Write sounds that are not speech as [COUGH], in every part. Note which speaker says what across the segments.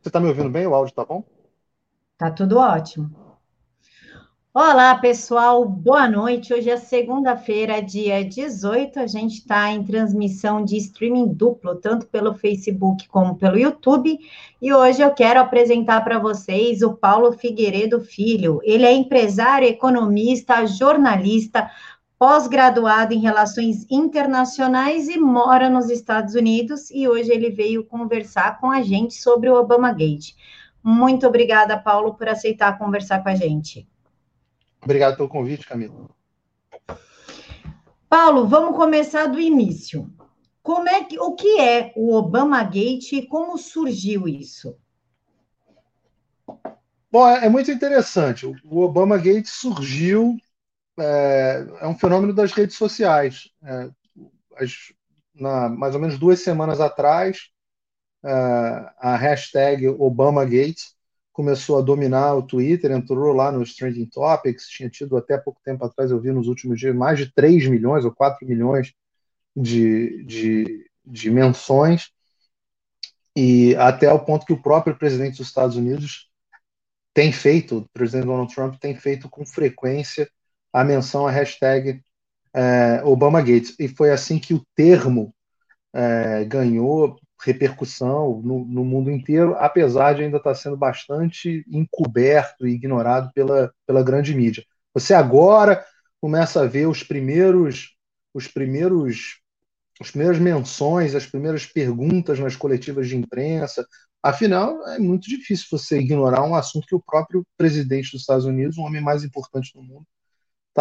Speaker 1: Você está me ouvindo bem? O áudio está bom?
Speaker 2: Tá tudo ótimo. Olá, pessoal, boa noite. Hoje é segunda-feira, dia 18. A gente está em transmissão de streaming duplo, tanto pelo Facebook como pelo YouTube. E hoje eu quero apresentar para vocês o Paulo Figueiredo Filho. Ele é empresário, economista, jornalista, pós-graduado em Relações Internacionais e mora nos Estados Unidos. E hoje ele veio conversar com a gente sobre o Obama Gate. Muito obrigada, Paulo, por aceitar conversar com a gente.
Speaker 1: Obrigado pelo convite, Camila.
Speaker 2: Paulo, vamos começar do início. Como é que, o que é o Obama Gate e como surgiu isso?
Speaker 1: Bom, é, é muito interessante. O Obama Gate surgiu, é, é um fenômeno das redes sociais. É, as, na, mais ou menos duas semanas atrás, é, a hashtag ObamaGate começou a dominar o Twitter, entrou lá nos Trending Topics, tinha tido até pouco tempo atrás, eu vi nos últimos dias, mais de 3 milhões ou 4 milhões de, de, de menções, e até o ponto que o próprio presidente dos Estados Unidos tem feito, o presidente Donald Trump tem feito com frequência a menção à hashtag é, Obama Gates. E foi assim que o termo é, ganhou repercussão no, no, mundo inteiro, apesar de ainda estar sendo bastante encoberto e ignorado pela, pela grande mídia. Você agora começa a ver os primeiros os primeiros as primeiras menções, as primeiras perguntas nas coletivas de imprensa. Afinal, é muito difícil você ignorar um assunto que o próprio presidente dos Estados Unidos, o homem mais importante do mundo,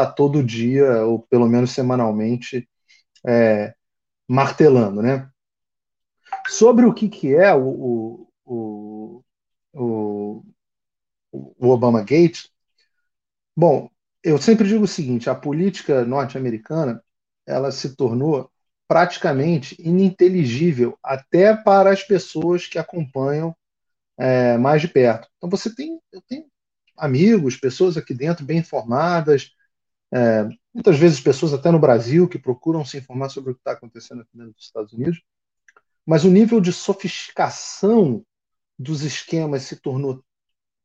Speaker 1: está todo dia, ou pelo menos semanalmente, é, martelando, né? Sobre o que, que é o, o, o, o Obama Gate, bom, eu sempre digo o seguinte: a política norte-americana ela se tornou praticamente ininteligível até para as pessoas que acompanham é, mais de perto. Então você tem, eu tenho amigos, pessoas aqui dentro bem informadas, é, muitas vezes pessoas até no Brasil que procuram se informar sobre o que está acontecendo aqui dentro dos Estados Unidos mas o nível de sofisticação dos esquemas se tornou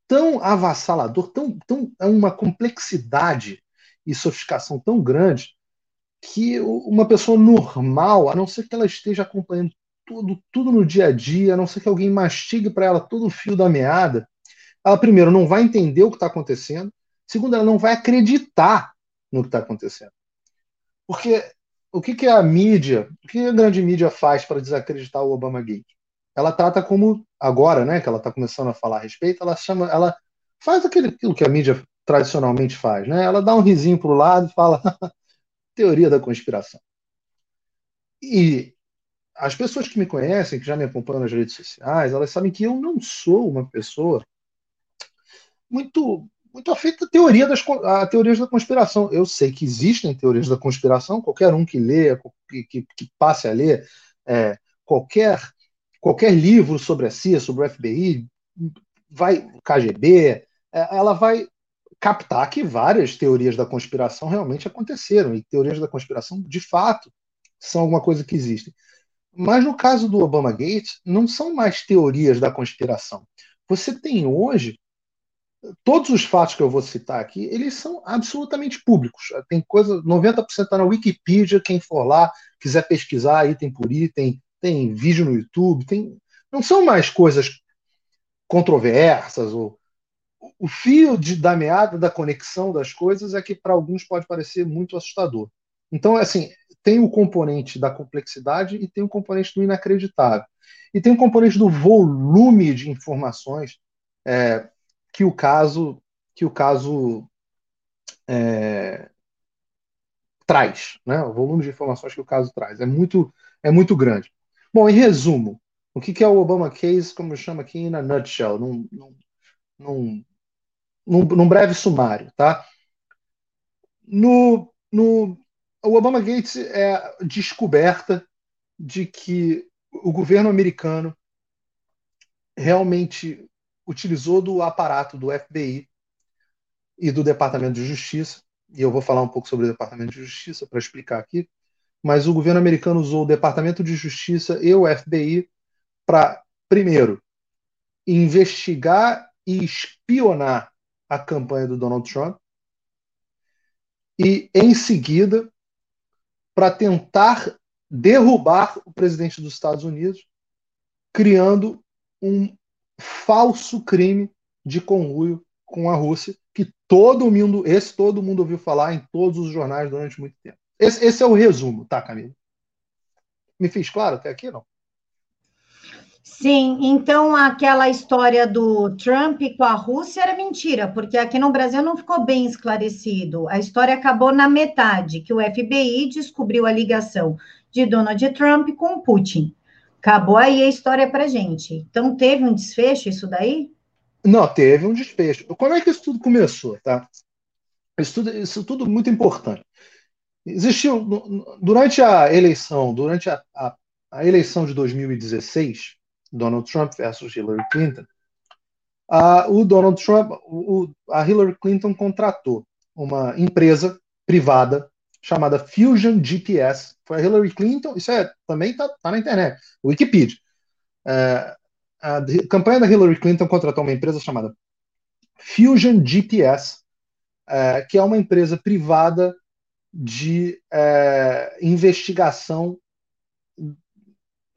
Speaker 1: tão avassalador, tão, tão é uma complexidade e sofisticação tão grande que uma pessoa normal, a não ser que ela esteja acompanhando tudo, tudo no dia a dia, a não ser que alguém mastigue para ela todo o fio da meada, ela primeiro não vai entender o que está acontecendo, segundo, ela não vai acreditar no que está acontecendo. Porque o que, que a mídia, o que a grande mídia faz para desacreditar o Obama Gate? Ela trata como agora, né, que ela está começando a falar a respeito, ela chama, ela faz aquilo, aquilo que a mídia tradicionalmente faz, né? Ela dá um risinho para o lado e fala [LAUGHS] teoria da conspiração. E as pessoas que me conhecem, que já me acompanham nas redes sociais, elas sabem que eu não sou uma pessoa muito muito afeita a, teoria das, a teorias da conspiração. Eu sei que existem teorias da conspiração, qualquer um que lê, que, que, que passe a ler é, qualquer, qualquer livro sobre a CIA, sobre o FBI, vai KGB, é, ela vai captar que várias teorias da conspiração realmente aconteceram, e teorias da conspiração, de fato, são alguma coisa que existem. Mas no caso do Obama Gate, não são mais teorias da conspiração. Você tem hoje todos os fatos que eu vou citar aqui, eles são absolutamente públicos. Tem coisa, 90% está na Wikipedia, quem for lá, quiser pesquisar item por item, tem vídeo no YouTube, tem, não são mais coisas controversas. Ou, o fio de, da meada da conexão das coisas é que para alguns pode parecer muito assustador. Então, assim, tem o componente da complexidade e tem o componente do inacreditável. E tem o componente do volume de informações. É, que o caso que o caso é, traz, né? O volume de informações que o caso traz é muito é muito grande. Bom, em resumo, o que é o Obama Case, como eu chamo aqui na nutshell, num, num, num, num, breve sumário, tá? No, no, o Obama Gates é a descoberta de que o governo americano realmente utilizou do aparato do FBI e do Departamento de Justiça, e eu vou falar um pouco sobre o Departamento de Justiça para explicar aqui, mas o governo americano usou o Departamento de Justiça e o FBI para, primeiro, investigar e espionar a campanha do Donald Trump e, em seguida, para tentar derrubar o presidente dos Estados Unidos, criando um falso crime de conluio com a Rússia, que todo mundo, esse todo mundo ouviu falar em todos os jornais durante muito tempo. Esse, esse é o resumo, tá, Camila? Me fiz claro até aqui, não?
Speaker 2: Sim, então aquela história do Trump com a Rússia era mentira, porque aqui no Brasil não ficou bem esclarecido. A história acabou na metade, que o FBI descobriu a ligação de Donald Trump com Putin. Acabou aí a história para gente. Então teve um desfecho isso daí?
Speaker 1: Não, teve um desfecho. Como é que isso tudo começou, tá? Isso tudo, isso tudo muito importante. Existiu durante a eleição, durante a, a, a eleição de 2016 Donald Trump versus Hillary Clinton, a, o Donald Trump, o, a Hillary Clinton contratou uma empresa privada chamada Fusion GPS. Foi a Hillary Clinton, isso é, também está tá na internet, Wikipedia. É, a campanha da Hillary Clinton contratou uma empresa chamada Fusion GPS, é, que é uma empresa privada de é, investigação,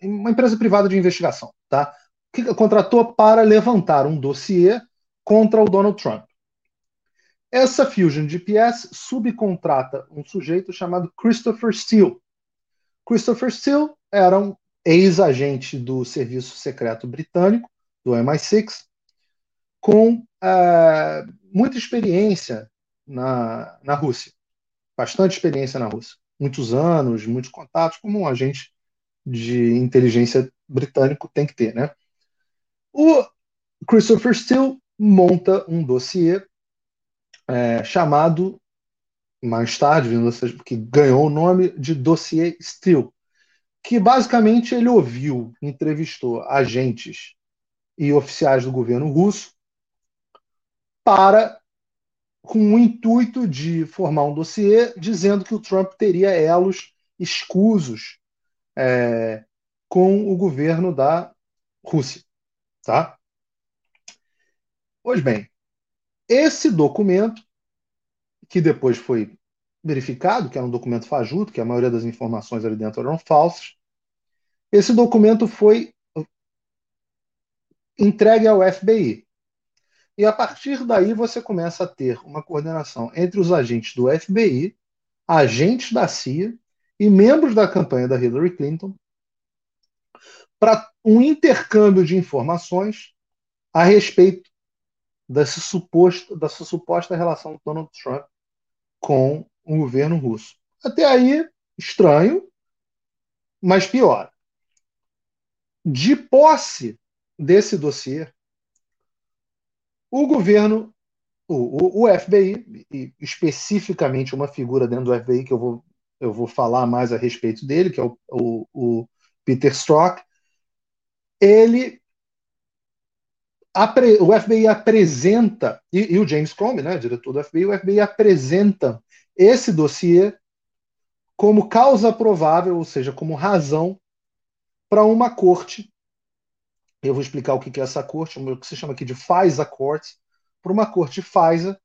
Speaker 1: uma empresa privada de investigação tá? que contratou para levantar um dossiê contra o Donald Trump. Essa Fusion GPS subcontrata um sujeito chamado Christopher Steele. Christopher Steele era um ex-agente do Serviço Secreto Britânico, do MI6, com uh, muita experiência na, na Rússia. Bastante experiência na Rússia. Muitos anos, muitos contatos, como um agente de inteligência britânico tem que ter, né? O Christopher Steele monta um dossiê é, chamado, mais tarde, que ganhou o nome de dossiê Steele, que basicamente ele ouviu, entrevistou agentes e oficiais do governo russo para com o intuito de formar um dossiê dizendo que o Trump teria elos escusos é, com o governo da Rússia. Tá? Pois bem, esse documento, que depois foi verificado, que era um documento fajuto, que a maioria das informações ali dentro eram falsas, esse documento foi entregue ao FBI. E a partir daí você começa a ter uma coordenação entre os agentes do FBI, agentes da CIA e membros da campanha da Hillary Clinton para um intercâmbio de informações a respeito dessa suposta, dessa suposta relação do Donald Trump com o governo russo. Até aí, estranho, mas pior. De posse desse dossiê, o governo, o, o, FBI, especificamente uma figura dentro do FBI que eu vou, eu vou falar mais a respeito dele, que é o, o, o Peter Strzok, ele o FBI apresenta, e, e, o James Comey, né, diretor do FBI, o FBI apresenta esse dossiê como causa provável, ou seja, como razão para uma corte. Eu vou explicar o que é essa corte, o que se chama aqui de FISA Court, para uma corte FISA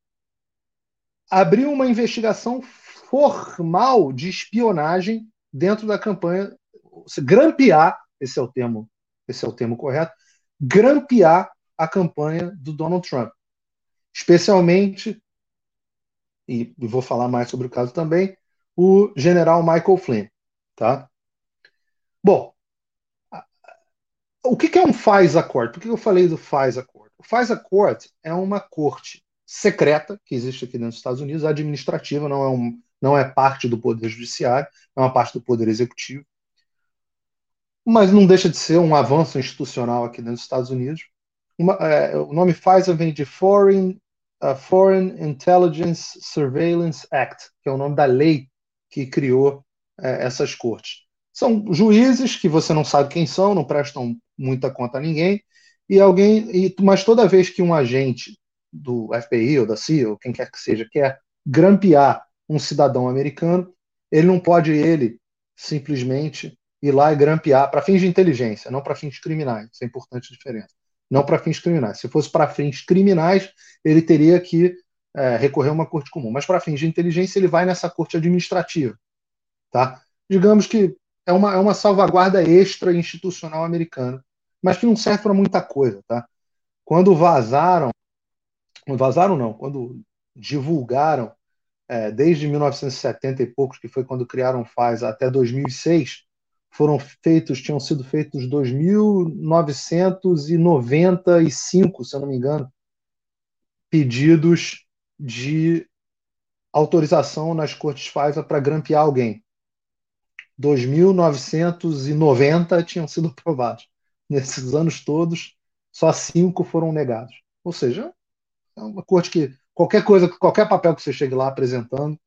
Speaker 1: abrir uma investigação formal de espionagem dentro da campanha, grampear, esse é o termo esse é o termo correto, grampear a campanha do Donald Trump. Especialmente, e vou falar mais sobre o caso também, o general Michael Flynn. Tá? Bom, o que é um FISA Court? Por que eu falei do FISA Court? O FISA Court é uma corte secreta que existe aqui nos Estados Unidos, administrativa, não é, um, não é parte do Poder Judiciário, é uma parte do Poder Executivo mas não deixa de ser um avanço institucional aqui dos Estados Unidos. Uma, é, o nome FISA vem de Foreign, uh, Foreign Intelligence Surveillance Act, que é o nome da lei que criou é, essas cortes. São juízes que você não sabe quem são, não prestam muita conta a ninguém, e alguém, e, mas toda vez que um agente do FBI ou da CIA, ou quem quer que seja, quer grampear um cidadão americano, ele não pode ele simplesmente ir lá e grampear para fins de inteligência, não para fins criminais. Isso é importante diferença. Não para fins criminais. Se fosse para fins criminais, ele teria que é, recorrer a uma corte comum. Mas para fins de inteligência, ele vai nessa corte administrativa. Tá? Digamos que é uma, é uma salvaguarda extra institucional americana, mas que não serve para muita coisa. Tá? Quando vazaram, vazaram não, quando divulgaram, é, desde 1970 e poucos, que foi quando criaram o FAS, até 2006, foram feitos, tinham sido feitos 2.995, se eu não me engano, pedidos de autorização nas cortes FISA para grampear alguém. 2.990 tinham sido aprovados. Nesses anos todos, só cinco foram negados. Ou seja, é uma corte que qualquer coisa, qualquer papel que você chegue lá apresentando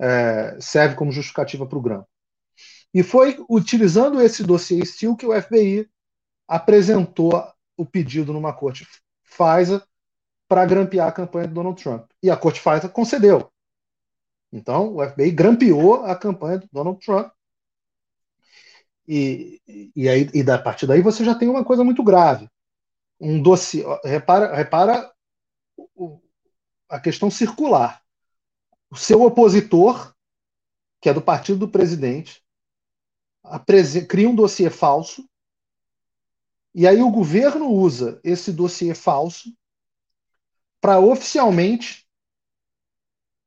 Speaker 1: é, serve como justificativa para o grampo. E foi utilizando esse dossiê Steele que o FBI apresentou o pedido numa corte FISA para grampear a campanha do Donald Trump. E a corte FISA concedeu. Então, o FBI grampeou a campanha do Donald Trump. E, e, aí, e da partir daí você já tem uma coisa muito grave. Um dossiê. Repara, repara a questão circular. O seu opositor, que é do partido do presidente, cria um dossiê falso, e aí o governo usa esse dossiê falso para oficialmente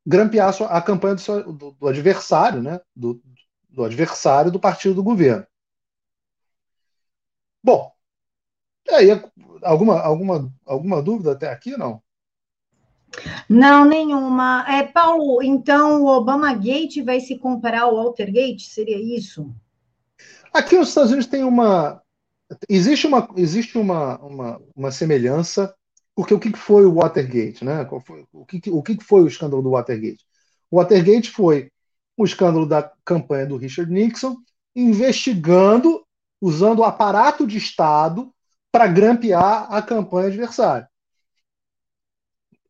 Speaker 1: grampear a campanha do, seu, do, do adversário, né? Do, do, adversário do partido do governo. Bom, aí alguma, alguma, alguma dúvida até aqui, não?
Speaker 2: Não, nenhuma. É, Paulo, então o Obama Gate vai se comparar ao Watergate? Seria isso?
Speaker 1: Aqui nos Estados Unidos tem uma. Existe uma, existe uma, uma, uma semelhança, porque o que foi o Watergate? Né? O, que, o que foi o escândalo do Watergate? O Watergate foi o escândalo da campanha do Richard Nixon, investigando, usando o aparato de Estado para grampear a campanha adversária.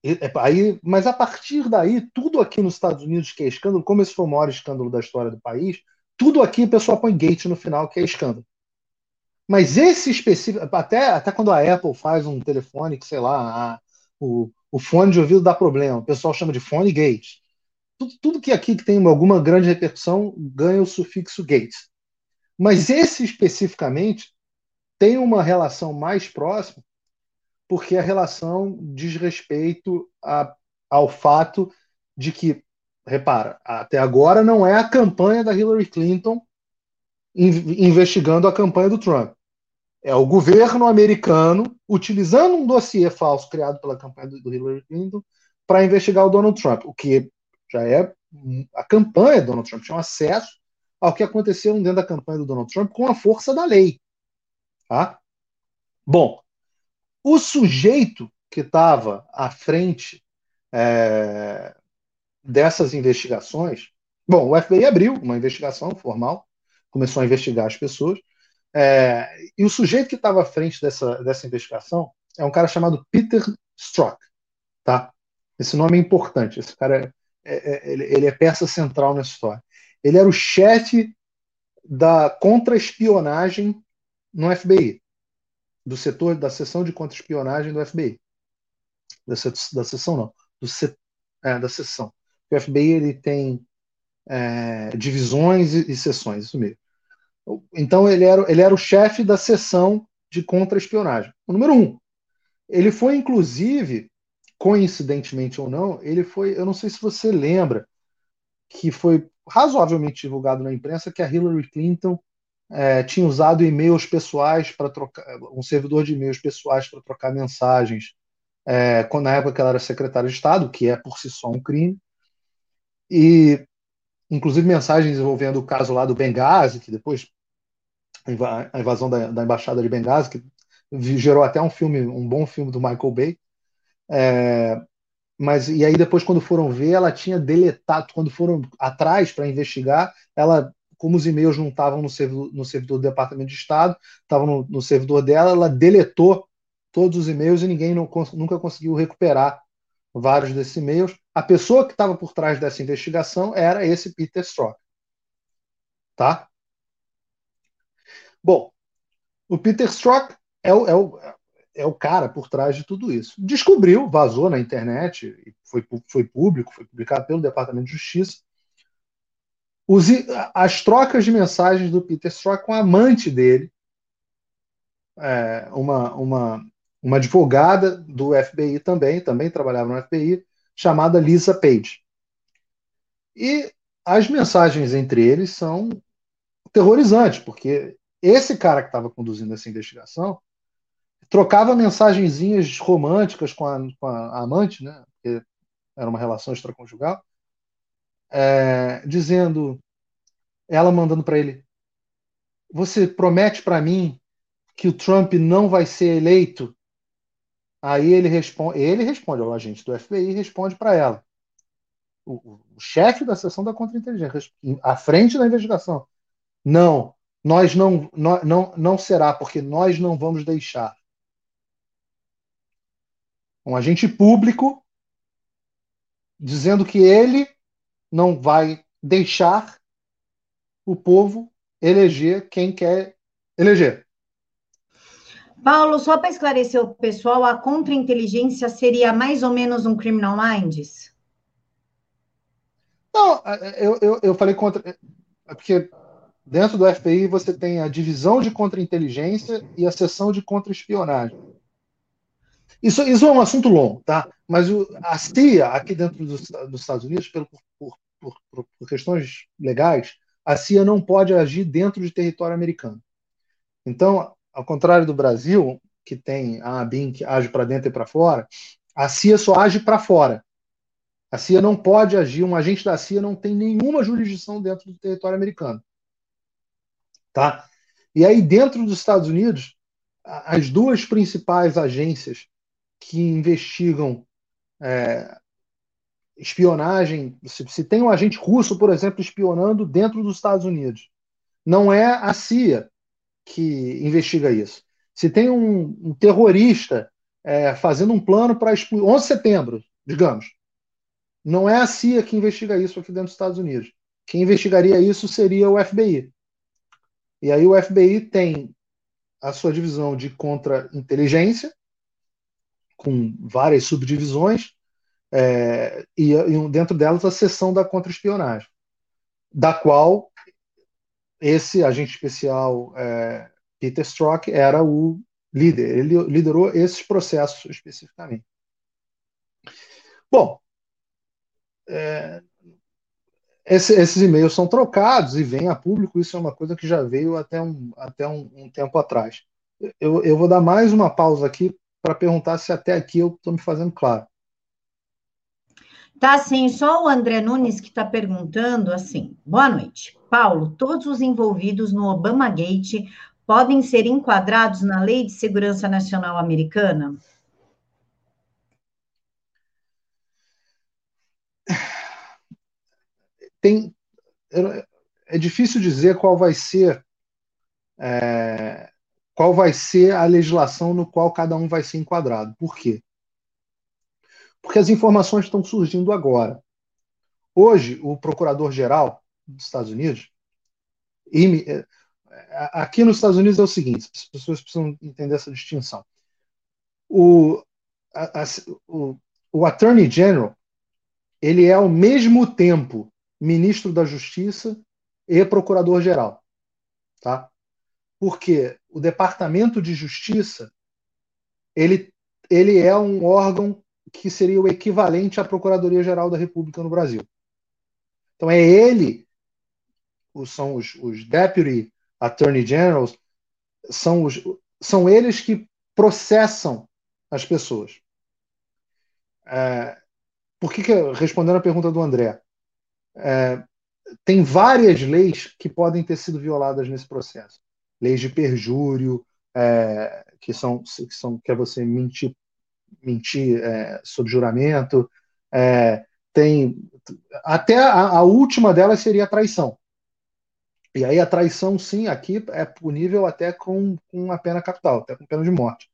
Speaker 1: É, aí, mas a partir daí, tudo aqui nos Estados Unidos que é escândalo, como esse foi o maior escândalo da história do país, tudo aqui o pessoal põe gate no final, que é escândalo. Mas esse específico, até, até quando a Apple faz um telefone que, sei lá, a, o, o fone de ouvido dá problema, o pessoal chama de fone gate. Tudo, tudo que aqui que tem alguma grande repercussão ganha o sufixo gate. Mas esse especificamente tem uma relação mais próxima, porque a relação diz respeito a, ao fato de que repara, até agora não é a campanha da Hillary Clinton investigando a campanha do Trump. É o governo americano utilizando um dossiê falso criado pela campanha do Hillary Clinton para investigar o Donald Trump, o que já é a campanha do Donald Trump tinha acesso ao que aconteceu dentro da campanha do Donald Trump com a força da lei. Tá? Bom, o sujeito que estava à frente é, dessas investigações, bom, o FBI abriu uma investigação formal, começou a investigar as pessoas, é, e o sujeito que estava à frente dessa, dessa investigação é um cara chamado Peter Strzok, tá? Esse nome é importante, esse cara é, é, ele, ele é peça central nessa história. Ele era o chefe da contra-espionagem no FBI, do setor da seção de contra-espionagem do FBI. Da, da seção não, do, é, da seção. O FBI ele tem é, divisões e, e isso mesmo. Então ele era, ele era o chefe da seção de contra-espionagem. O número um. Ele foi, inclusive, coincidentemente ou não, ele foi, eu não sei se você lembra, que foi razoavelmente divulgado na imprensa que a Hillary Clinton é, tinha usado e-mails pessoais para trocar, um servidor de e-mails pessoais para trocar mensagens é, quando, na época que ela era secretária de Estado, que é por si só um crime, e inclusive mensagens envolvendo o caso lá do Benghazi, que depois a invasão da, da embaixada de Benghazi, que gerou até um filme, um bom filme do Michael Bay. É, mas e aí depois quando foram ver, ela tinha deletado, quando foram atrás para investigar, ela como os e-mails não estavam no servidor, no servidor do Departamento de Estado, estavam no, no servidor dela, ela deletou todos os e-mails e ninguém não, nunca conseguiu recuperar vários desses e-mails. A pessoa que estava por trás dessa investigação era esse Peter Strzok. Tá? Bom, o Peter Strzok é o, é o é o cara por trás de tudo isso. Descobriu, vazou na internet, foi, foi público, foi publicado pelo Departamento de Justiça, os, as trocas de mensagens do Peter Strzok com a amante dele, é, uma, uma, uma advogada do FBI também, também trabalhava no FBI, chamada Lisa Page. E as mensagens entre eles são terrorizantes, porque esse cara que estava conduzindo essa investigação trocava mensagenzinhas românticas com a, com a amante, né? Porque era uma relação extraconjugal, é, dizendo, ela mandando para ele: Você promete para mim que o Trump não vai ser eleito? Aí ele responde, ele responde ao agente do FBI responde para ela. O, o chefe da seção da contra-inteligência, à frente da investigação. Não, nós não, não, não, não será, porque nós não vamos deixar um agente público dizendo que ele não vai deixar o povo eleger quem quer eleger.
Speaker 2: Paulo, só para esclarecer o pessoal, a contra-inteligência seria mais ou menos um criminal minds?
Speaker 1: Não, eu, eu, eu falei contra. É porque dentro do FBI você tem a divisão de contra-inteligência e a seção de contra-espionagem. Isso, isso é um assunto longo, tá? Mas o, a CIA, aqui dentro dos, dos Estados Unidos, pelo, por, por, por, por, questões legais, a CIA não pode agir dentro de território americano. Então, ao contrário do Brasil, que tem a ABIN que age para dentro e para fora, a CIA só age para fora. A CIA não pode agir, um agente da CIA não tem nenhuma jurisdição dentro do território americano. Tá? E aí, dentro dos Estados Unidos, as duas principais agências que investigam é, espionagem, se, se, tem um agente russo, por exemplo, espionando dentro dos Estados Unidos, não é a CIA que investiga isso. Se tem um, um terrorista é, fazendo um plano para 11 de setembro, digamos, não é a CIA que investiga isso aqui dentro dos Estados Unidos. Quem investigaria isso seria o FBI. E aí o FBI tem a sua divisão de contra-inteligência, com várias subdivisões, é, e, e, dentro delas a seção da contra-espionagem, da qual esse agente especial é, Peter Strzok era o líder, ele liderou esses processos especificamente. Bom, é, esse, esses e-mails são trocados e vêm a público, isso é uma coisa que já veio até um, até um, um tempo atrás. Eu, eu vou dar mais uma pausa aqui para perguntar se até aqui eu estou me fazendo claro.
Speaker 2: Tá, sim, só o André Nunes que está perguntando assim. Boa noite. Paulo, todos os envolvidos no Obama Gate podem ser enquadrados na Lei de Segurança Nacional Americana? [SIGHS]
Speaker 1: Tem, é difícil dizer qual vai ser é, qual vai ser a legislação no qual cada um vai ser enquadrado. Por quê? Porque as informações estão surgindo agora. Hoje, o procurador-geral dos Estados Unidos, é, aqui nos Estados Unidos é o seguinte: as pessoas precisam entender essa distinção. O, a, a, o, o Attorney General ele é ao mesmo tempo ministro da Justiça e procurador-geral, tá? Porque o Departamento de Justiça ele, ele é um órgão que seria o equivalente à Procuradoria-Geral da República no Brasil. Então é ele, são os, os Deputy Attorney Generals, são, os, são eles que processam as pessoas. É, por que, que respondendo a pergunta do André, é, tem várias leis que podem ter sido violadas nesse processo leis de perjúrio, é, que, são, que são que é você mentir, mentir é, sob juramento. É, tem até a, a, última delas seria a traição. E aí a traição, sim, aqui é punível até com, com a pena capital, até com pena de morte.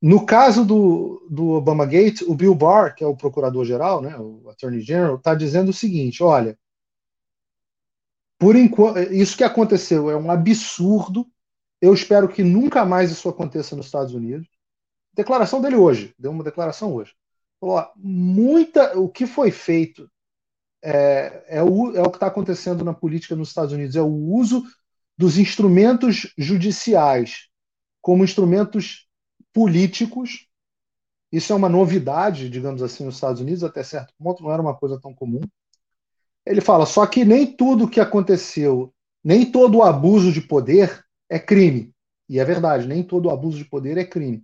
Speaker 1: No caso do, do Obama Gate, o Bill Barr, que é o procurador-geral, né, o Attorney General, está dizendo o seguinte: olha, por enquanto, isso que aconteceu é um absurdo. Eu espero que nunca mais isso aconteça nos Estados Unidos. Declaração dele hoje, deu uma declaração hoje. Falou, muita, o que foi feito é, é, o, é o que está acontecendo na política nos Estados Unidos, é o uso dos instrumentos judiciais como instrumentos políticos. Isso é uma novidade, digamos assim, nos Estados Unidos, até certo ponto, não era uma coisa tão comum. Ele fala, só que nem tudo que aconteceu, nem todo abuso de poder é crime. E é verdade, nem todo abuso de poder é crime.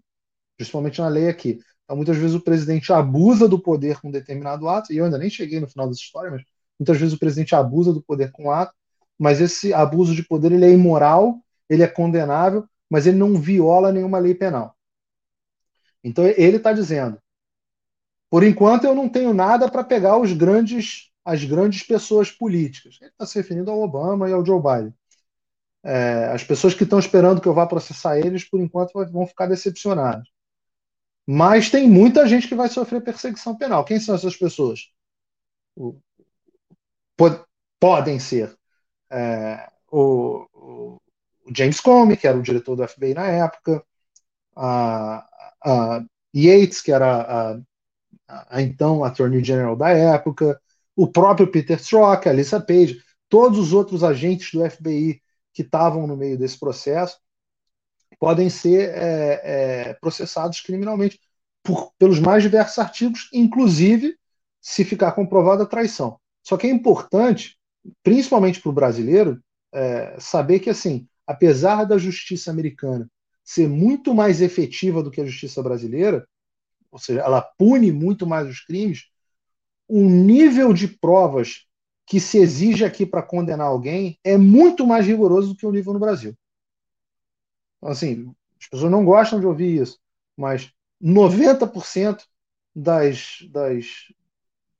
Speaker 1: Principalmente na lei aqui. Então, muitas vezes o presidente abusa do poder com determinado ato, e eu ainda nem cheguei no final dessa história, mas muitas vezes o presidente abusa do poder com ato, mas esse abuso de poder ele é imoral, ele é condenável, mas ele não viola nenhuma lei penal. Então ele está dizendo: por enquanto eu não tenho nada para pegar os grandes, as grandes pessoas políticas. Ele está se referindo ao Obama e ao Joe Biden. É, as pessoas que estão esperando que eu vá processar eles, por enquanto, vão ficar decepcionadas. Mas tem muita gente que vai sofrer perseguição penal. Quem são essas pessoas? Podem ser é, o, o, James Comey, que era o diretor do FBI na época, a, a Yates, que era a, a, então Attorney General da época, o próprio Peter Strzok, a Lisa Page, todos os outros agentes do FBI que estavam no meio desse processo podem ser é, é, processados criminalmente por, pelos mais diversos artigos, inclusive se ficar comprovada a traição. Só que é importante, principalmente para o brasileiro, é, saber que assim apesar da justiça americana ser muito mais efetiva do que a justiça brasileira, ou seja, ela pune muito mais os crimes, o nível de provas que se exige aqui para condenar alguém é muito mais rigoroso do que o nível no Brasil. Então, assim, as pessoas não gostam de ouvir isso, mas 90% das, das,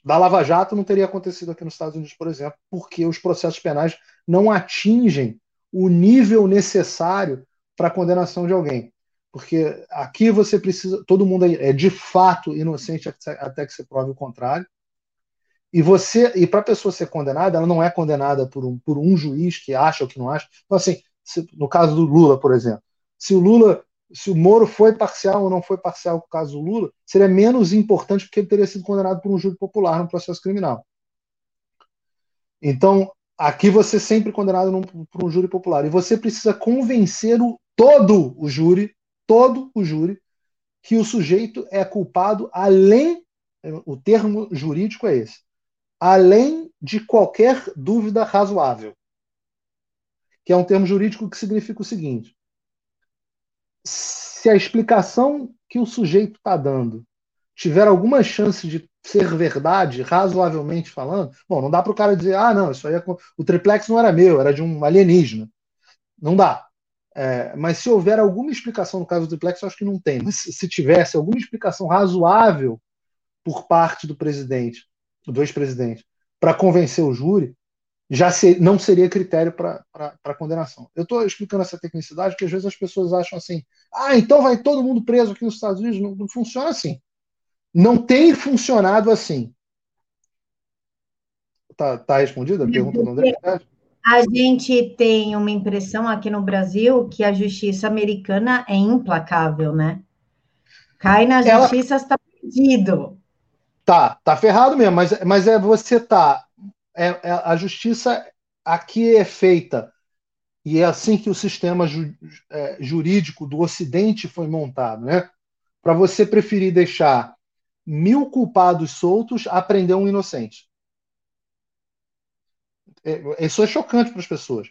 Speaker 1: da Lava Jato não teria acontecido aqui nos Estados Unidos, por exemplo, porque os processos penais não atingem o nível necessário para a condenação de alguém. Porque aqui você precisa, todo mundo é de fato inocente até que se prove o contrário. E você, e para a pessoa ser condenada, ela não é condenada por um, por um juiz que acha ou que não acha. Então, assim, se, no caso do Lula, por exemplo, se o Lula, se o Moro foi parcial ou não foi parcial no caso do Lula, seria menos importante porque ele teria sido condenado por um júri popular no processo criminal. Então, Aqui você é sempre condenado num, por um júri popular. E você precisa convencer o, todo o júri, todo o júri, que o sujeito é culpado além, o termo jurídico é esse, além de qualquer dúvida razoável. Que é um termo jurídico que significa o seguinte: se a explicação que o sujeito está dando tiver alguma chance de ser verdade, razoavelmente falando, bom, não dá para o cara dizer, ah, não, isso aí é, o triplex não era meu, era de um alienígena. Não dá. É, mas se houver alguma explicação no caso do triplex, eu acho que não tem. Mas se tivesse alguma explicação razoável por parte do presidente, do ex-presidente, para convencer o júri, já ser, não seria critério para condenação. Eu estou explicando essa tecnicidade porque às vezes as pessoas acham assim: ah, então vai todo mundo preso aqui nos Estados Unidos. Não, não funciona assim não tem funcionado assim. Tá, tá respondida a pergunta do André?
Speaker 2: A gente tem uma impressão aqui no Brasil que a justiça americana é implacável, né? Cai na justiça, está Ela... perdido.
Speaker 1: Tá, tá ferrado mesmo, mas, mas é você tá. É, é, a justiça aqui é feita, e é assim que o sistema ju, é, jurídico do Ocidente foi montado, né? Para você preferir deixar mil culpados soltos a prender um inocente. É, isso é chocante para as pessoas.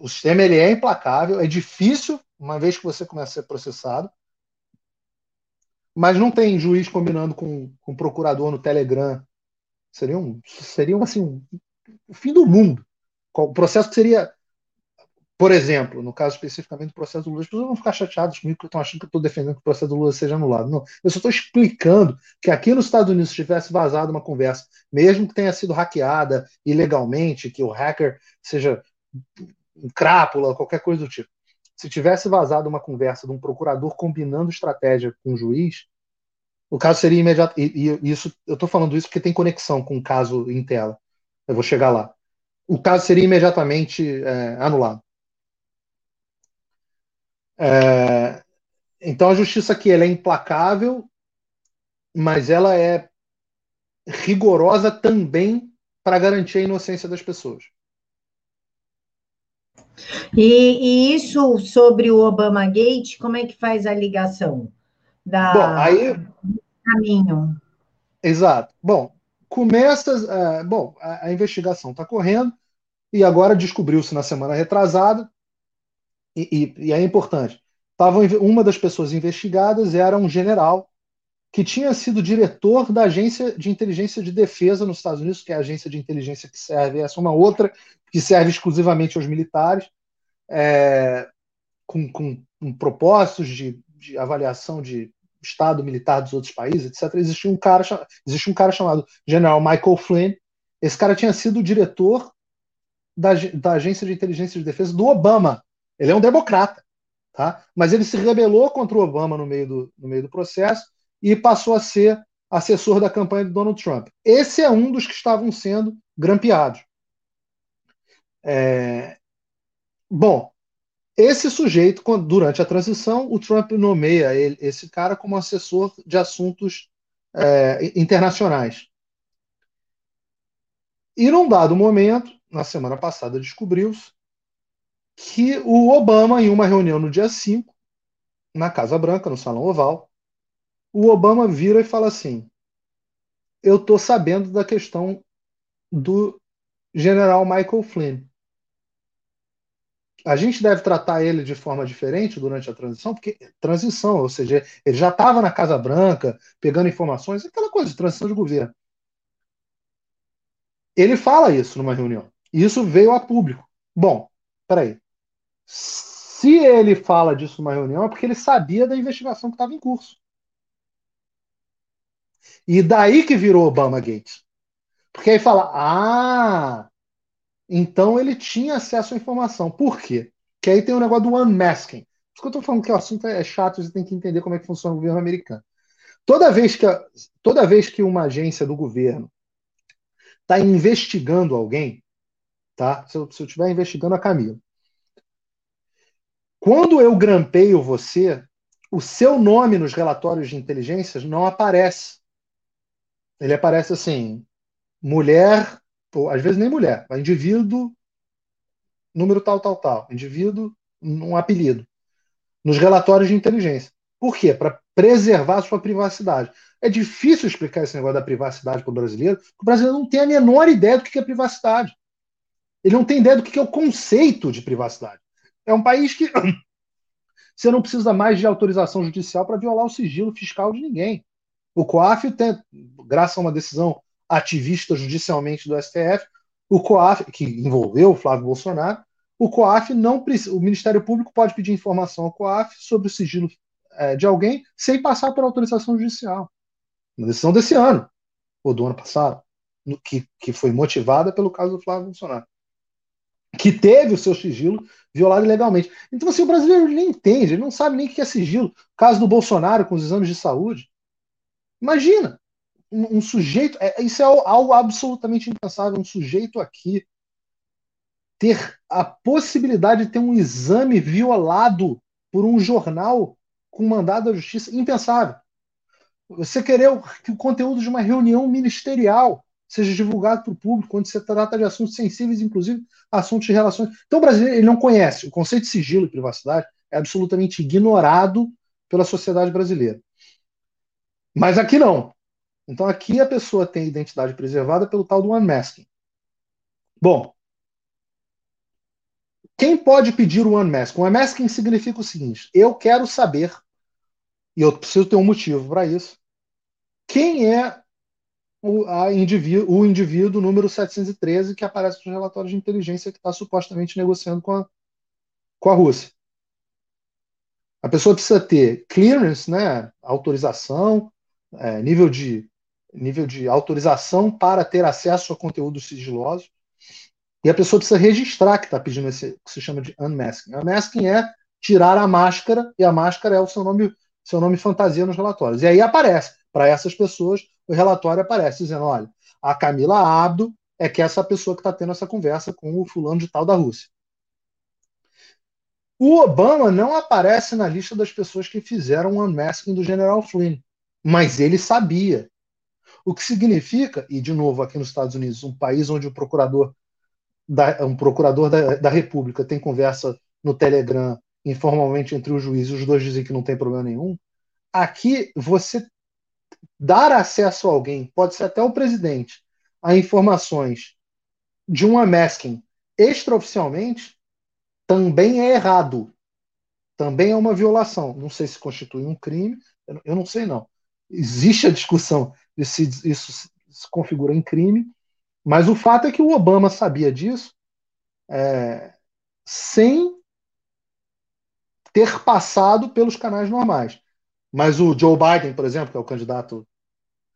Speaker 1: O sistema ele é implacável, é difícil, uma vez que você começa a ser processado, mas não tem juiz combinando com, com o procurador no Telegram. Seria um, seria um, assim, um, o fim do mundo. O processo que seria por exemplo, no caso especificamente do processo do Lula, as pessoas vão ficar chateadas comigo porque estão achando que eu estou defendendo que o processo do Lula seja anulado. Não, eu só estou explicando que aqui nos Estados Unidos, se tivesse vazado uma conversa, mesmo que tenha sido hackeada ilegalmente, que o hacker seja um crápula, qualquer coisa do tipo, se tivesse vazado uma conversa de um procurador combinando estratégia com um juiz, o caso seria imediato. E, e isso, eu estou falando isso porque tem conexão com o caso em tela. Eu vou chegar lá. O caso seria imediatamente é, anulado. É, então a justiça aqui ela é implacável, mas ela é rigorosa também para garantir a inocência das pessoas.
Speaker 2: E, e, isso sobre o Obama Gate, como é que faz a ligação da
Speaker 1: bom, aí,
Speaker 2: caminho?
Speaker 1: Exato. Bom, começa, uh, bom, a, a investigação está correndo e agora descobriu-se na semana retrasada e, e, e é importante. Tava, uma das pessoas investigadas era um general que tinha sido diretor da agência de inteligência de defesa nos Estados Unidos, que é a agência de inteligência que serve, essa é uma outra que serve exclusivamente aos militares, é, com, com, com, propósitos de, de, avaliação de estado militar dos outros países, etc. Existia um cara, existe um cara chamado General Michael Flynn. Esse cara tinha sido diretor da, da agência de inteligência de defesa do Obama. Ele é um democrata, tá? Mas ele se rebelou contra o Obama no meio do, no meio do processo e passou a ser assessor da campanha do Donald Trump. Esse é um dos que estavam sendo grampeados. É... Bom, esse sujeito, durante a transição, o Trump nomeia ele, esse cara como assessor de assuntos é, internacionais. E num dado momento, na semana passada, descobriu-se que o Obama, em uma reunião no dia 5, na Casa Branca, no Salão Oval, o Obama vira e fala assim: Eu estou sabendo da questão do general Michael Flynn. A gente deve tratar ele de forma diferente durante a transição, porque transição, ou seja, ele já estava na Casa Branca, pegando informações, aquela coisa de transição de governo. Ele fala isso numa reunião. E isso veio a público. Bom, peraí. Se ele fala disso numa reunião, é porque ele sabia da investigação que estava em curso. E daí que virou Obama Gates. Porque aí fala, ah, então ele tinha acesso à informação. Por quê? Que aí tem o negócio do unmasking. Por isso que eu estou falando que o assunto é chato, você tem que entender como é que funciona o governo americano. Toda vez que, toda vez que uma agência do governo está investigando alguém, tá? Se eu, estiver investigando a Camila, quando eu grampeio você, o seu nome nos relatórios de inteligência não aparece. Ele aparece assim, mulher, às vezes nem mulher, indivíduo, número tal, tal, tal, indivíduo, um apelido, nos relatórios de inteligência. Por quê? Para preservar a sua privacidade. É difícil explicar esse negócio da privacidade para o brasileiro, porque o brasileiro não tem a menor ideia do que é privacidade. Ele não tem ideia do que é o conceito de privacidade. É um país que [COUGHS] você não precisa mais de autorização judicial para violar o sigilo fiscal de ninguém. O COAF, tem, graças a uma decisão ativista judicialmente do STF, o COAF, que envolveu o Flávio Bolsonaro, o COAF não o Ministério Público pode pedir informação ao COAF sobre o sigilo é, de alguém sem passar por autorização judicial. Uma decisão desse ano, ou do ano passado, no, que, que foi motivada pelo caso do Flávio Bolsonaro, que teve o seu sigilo violado ilegalmente. Então, assim, o brasileiro nem entende, ele não sabe nem o que é sigilo. O caso do Bolsonaro com os exames de saúde, Imagina, um, um sujeito, é, isso é algo absolutamente impensável, um sujeito aqui ter a possibilidade de ter um exame violado por um jornal com mandado da justiça, impensável. Você querer que o conteúdo de uma reunião ministerial seja divulgado para o público, quando se trata de assuntos sensíveis, inclusive assuntos de relações. Então, o brasileiro ele não conhece. O conceito de sigilo e privacidade é absolutamente ignorado pela sociedade brasileira. Mas aqui não. Então aqui a pessoa tem identidade preservada pelo tal do unmasking. Bom, quem pode pedir o unmasking? O unmasking significa o seguinte: eu quero saber, e eu preciso ter um motivo para isso, quem é o, indivíduo, o indivíduo número 713 que aparece nos relatórios de inteligência que está supostamente negociando com a, com a Rússia. A pessoa precisa ter clearance, né, autorização, é, nível, de, nível de autorização para ter acesso a conteúdos sigilosos. E a pessoa precisa registrar que está pedindo esse que se chama de unmasking. Unmasking é tirar a máscara, e a máscara é o seu nome, seu nome fantasia nos relatórios. E aí aparece, para essas pessoas, o relatório aparece dizendo: olha, a Camila Abdo é que é essa pessoa que está tendo essa conversa com o fulano de tal da Rússia. O Obama não aparece na lista das pessoas que fizeram o unmasking do General Flynn, mas ele sabia. O que significa, e de novo aqui nos Estados Unidos, um país onde o procurador da, um procurador da, da República tem conversa no Telegram informalmente entre os juízes, os dois dizem que não tem problema nenhum. Aqui, você dar acesso a alguém, pode ser até o presidente, a informações de um unmasking extraoficialmente, também é errado. Também é uma violação. Não sei se constitui um crime, eu não sei não. Existe a discussão se isso se configura em crime, mas o fato é que o Obama sabia disso é, sem ter passado pelos canais normais. Mas o Joe Biden, por exemplo, que é o candidato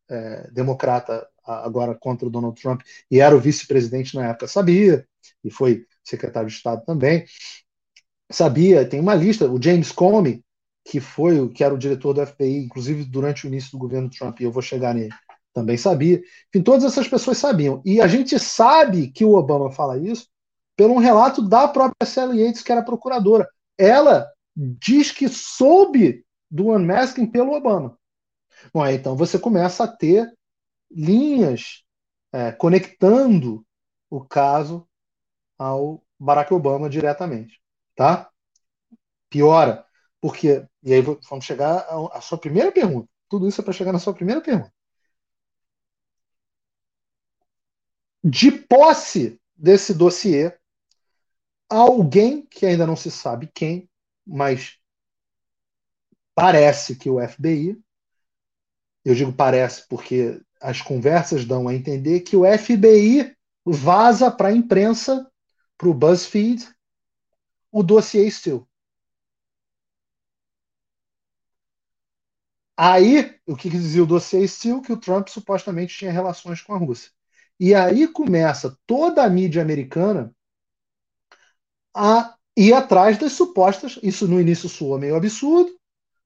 Speaker 1: é, democrata agora contra o Donald Trump e era o vice-presidente na época, sabia, e foi secretário de Estado também, sabia, tem uma lista, o James Comey, que foi que era o diretor do FBI, inclusive durante o início do governo Trump, e eu vou chegar nele, também sabia. Enfim, todas essas pessoas sabiam. E a gente sabe que o Obama fala isso pelo um relato da própria Sally Yates, que era procuradora. Ela diz que soube do unmasking pelo Obama. Bom, aí, então você começa a ter linhas é, conectando o caso ao Barack Obama diretamente, tá? Piora, porque e aí vamos chegar à sua primeira pergunta. Tudo isso é para chegar na sua primeira pergunta. De posse desse dossiê, alguém que ainda não se sabe quem, mas parece que o FBI, eu digo parece porque as conversas dão a entender que o FBI vaza para a imprensa, para o BuzzFeed, o dossiê Steele. Aí, o que dizia o dossiê Steele? Que o Trump supostamente tinha relações com a Rússia. E aí começa toda a mídia americana a ir atrás das supostas. Isso no início soa meio absurdo,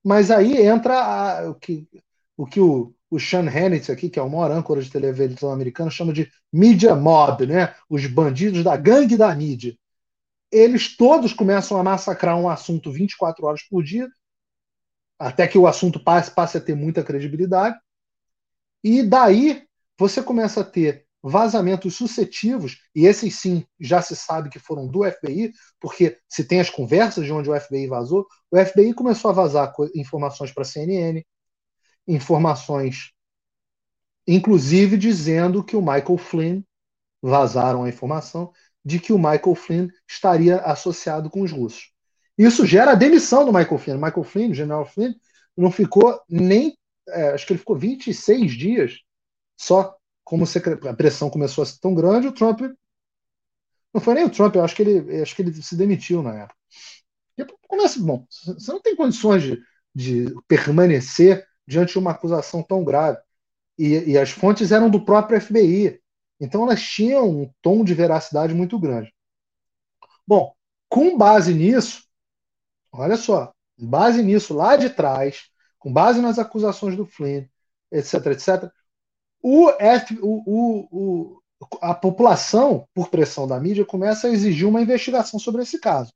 Speaker 1: mas aí entra a, o que o, que o, o Sean Hannity aqui, que é o maior âncora de televisão americano, chama de media mob, né? os bandidos da gangue da mídia. Eles todos começam a massacrar um assunto 24 horas por dia, até que o assunto passe, passe a ter muita credibilidade. E daí você começa a ter vazamentos sucessivos, e esses sim já se sabe que foram do FBI, porque se tem as conversas de onde o FBI vazou, o FBI começou a vazar informações para a CNN, informações, inclusive dizendo que o Michael Flynn, vazaram a informação, de que o Michael Flynn estaria associado com os russos. Isso gera a demissão do Michael Flynn. Michael Flynn, o general Flynn, não ficou nem. É, acho que ele ficou 26 dias só como a pressão começou a ser tão grande, o Trump. Não foi nem o Trump, eu acho que ele, acho que ele se demitiu na época. começa, bom, você não tem condições de, de permanecer diante de uma acusação tão grave. E, e, as fontes eram do próprio FBI. Então elas tinham um tom de veracidade muito grande. Bom, com base nisso, olha só, com base nisso lá de trás, com base nas acusações do Flynn, etc, etc, o, F, o, o, a população, por pressão da mídia, começa a exigir uma investigação sobre esse caso.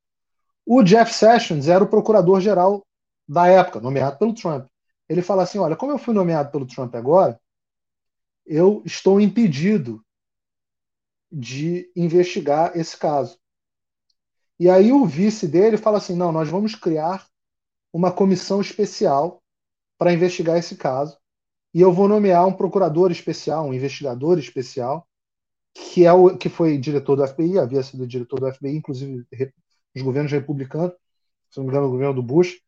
Speaker 1: O Jeff Sessions era o procurador-geral da época, nomeado pelo Trump. Ele fala assim: olha, como eu fui nomeado pelo Trump agora, eu estou impedido de investigar esse caso. E aí o vice dele fala assim: não, nós vamos criar uma comissão especial para investigar esse caso e eu vou nomear um procurador especial, um investigador especial, que é o que foi diretor do FBI, havia sido diretor do FBI, inclusive nos governos republicanos, se não me engano, o governo do Bush.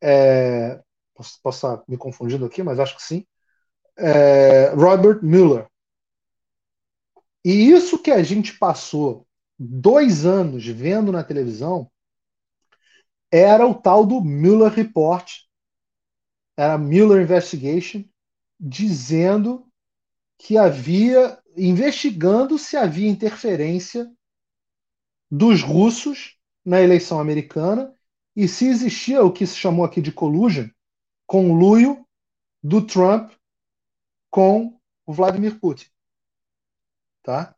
Speaker 1: É, posso, posso estar me confundindo aqui, mas acho que sim. É, Robert Mueller. E isso que a gente passou dois anos vendo na televisão era o tal do Mueller Report, era Mueller Investigation, dizendo que havia, investigando se havia interferência dos russos na eleição americana e se existia o que se chamou aqui de collusion, conluio do Trump com o Vladimir Putin. Tá?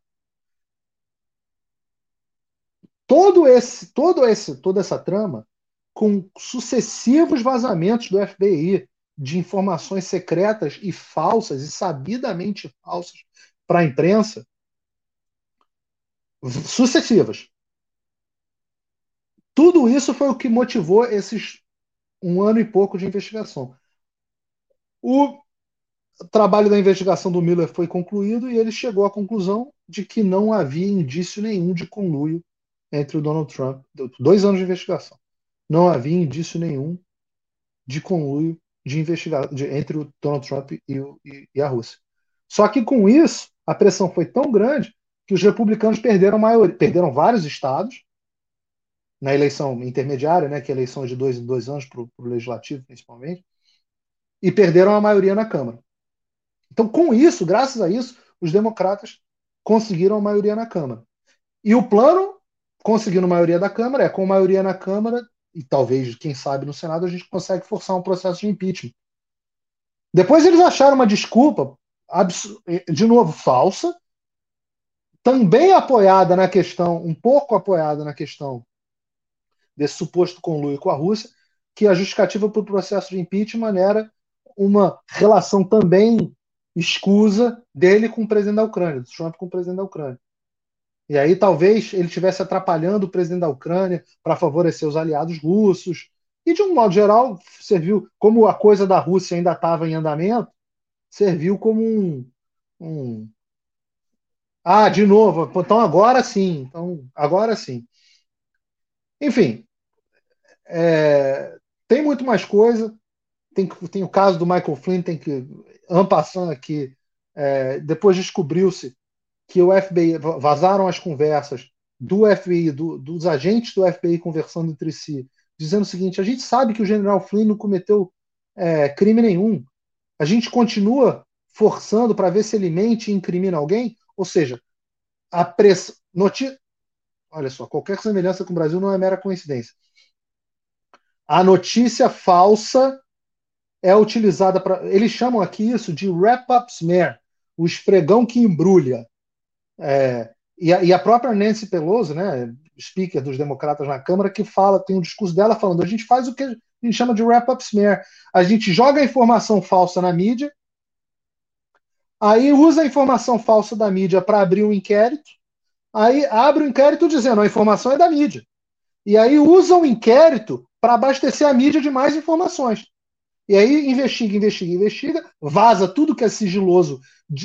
Speaker 1: Todo esse, todo esse, toda essa trama com sucessivos vazamentos do FBI de informações secretas e falsas e sabidamente falsas para a imprensa, sucessivas. Tudo isso foi o que motivou esses um ano e pouco de investigação. O trabalho da investigação do Miller foi concluído e ele chegou à conclusão de que não havia indício nenhum de conluio entre o Donald Trump, dois anos de investigação. Não havia indício nenhum de conluio de investigar de, entre o Donald Trump e, o, e, e, a Rússia. Só que com isso, a pressão foi tão grande que os republicanos perderam maioria, perderam vários estados na eleição intermediária, né, que é eleição de dois em dois anos para o legislativo, principalmente, e perderam a maioria na Câmara. Então, com isso, graças a isso, os democratas conseguiram a maioria na Câmara. E o plano, conseguindo maioria da Câmara, é com maioria na Câmara, e talvez, quem sabe, no Senado, a gente consegue forçar um processo de impeachment. Depois eles acharam uma desculpa, de novo, falsa, também apoiada na questão, um pouco apoiada na questão desse suposto conluio com a Rússia, que a justificativa para o processo de impeachment era uma relação também escusa dele com o presidente da Ucrânia, do Trump com o presidente da Ucrânia. E aí talvez ele estivesse atrapalhando o presidente da Ucrânia para favorecer os aliados russos. E de um modo geral, serviu, como a coisa da Rússia ainda estava em andamento, serviu como um, um, Ah, de novo, então agora sim. Então, agora sim. Enfim, é, tem muito mais coisa. Tem, tem o caso do Michael Flynn, tem que. Ampassando aqui, é, depois descobriu-se que o FBI. Vazaram as conversas do FBI, do, dos agentes do FBI conversando entre si, dizendo o seguinte: a gente sabe que o general Flynn não cometeu é, crime nenhum. A gente continua forçando para ver se ele mente e incrimina alguém. Ou seja, a pressão. Noti... Olha só, qualquer semelhança com o Brasil não é mera coincidência. A notícia falsa é utilizada para. Eles chamam aqui isso de wrap-up smear, o esfregão que embrulha. É, e, a, e, a, própria Nancy Pelosi, né, speaker dos democratas na Câmara, que fala, tem um discurso dela falando: a gente faz o que a gente chama de wrap-up smear. A gente joga a informação falsa na mídia, aí usa a informação falsa da mídia para abrir um inquérito, aí abre o um inquérito dizendo a informação é da mídia. E aí usa o inquérito para abastecer a mídia de mais informações. E aí investiga, investiga, investiga, vaza tudo que é sigiloso,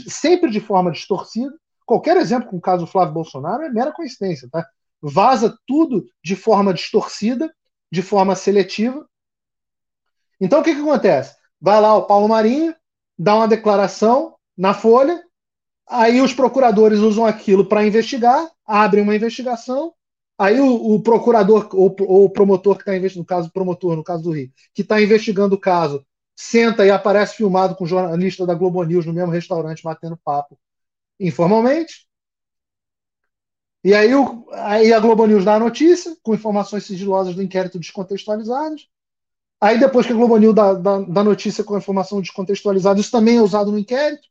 Speaker 1: sempre de forma distorcida. Qualquer exemplo com o caso do Flávio Bolsonaro é mera coincidência, tá? Vaza tudo de forma distorcida, de forma seletiva. Então o que, que acontece? Vai lá o Paulo Marinho, dá uma declaração na Folha, aí os procuradores usam aquilo para investigar, abrem uma investigação, Aí o, o procurador ou, ou, o promotor que está investigando, no caso, o promotor, no caso do Rio, que está investigando o caso, senta e aparece filmado com o jornalista da Globo News no mesmo restaurante, batendo papo informalmente. E aí, o, aí a Globo News dá a notícia, com informações sigilosas do inquérito descontextualizadas. Aí, depois que a Globo News dá, dá, dá notícia com informação descontextualizada, isso também é usado no inquérito.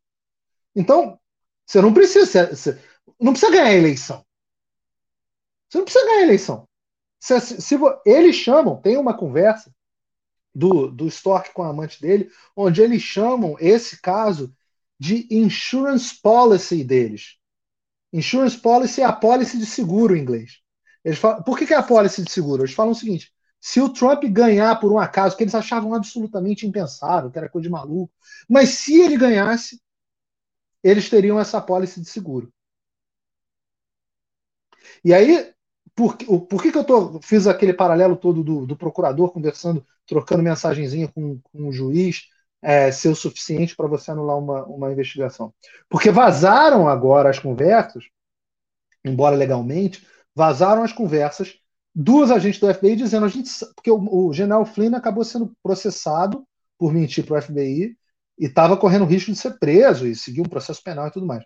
Speaker 1: Então, você não precisa, você não precisa ganhar a eleição. Você não precisa ganhar a eleição. Se, se, se, eles chamam, tem uma conversa do, do Stork com a amante dele, onde eles chamam esse caso de insurance policy deles. Insurance policy é a policy de seguro em inglês. Eles falam, por que, que é a policy de seguro? Eles falam o seguinte: se o Trump ganhar por um acaso, que eles achavam absolutamente impensável, que era coisa de maluco, mas se ele ganhasse, eles teriam essa policy de seguro. E aí, por, por que, que eu tô, fiz aquele paralelo todo do, do procurador conversando, trocando mensagenzinha com, com o juiz, é, ser o suficiente para você anular uma, uma investigação? Porque vazaram agora as conversas, embora legalmente, vazaram as conversas dos agentes do FBI dizendo a gente porque o, o general Flynn acabou sendo processado por mentir para o FBI e estava correndo risco de ser preso e seguir um processo penal e tudo mais.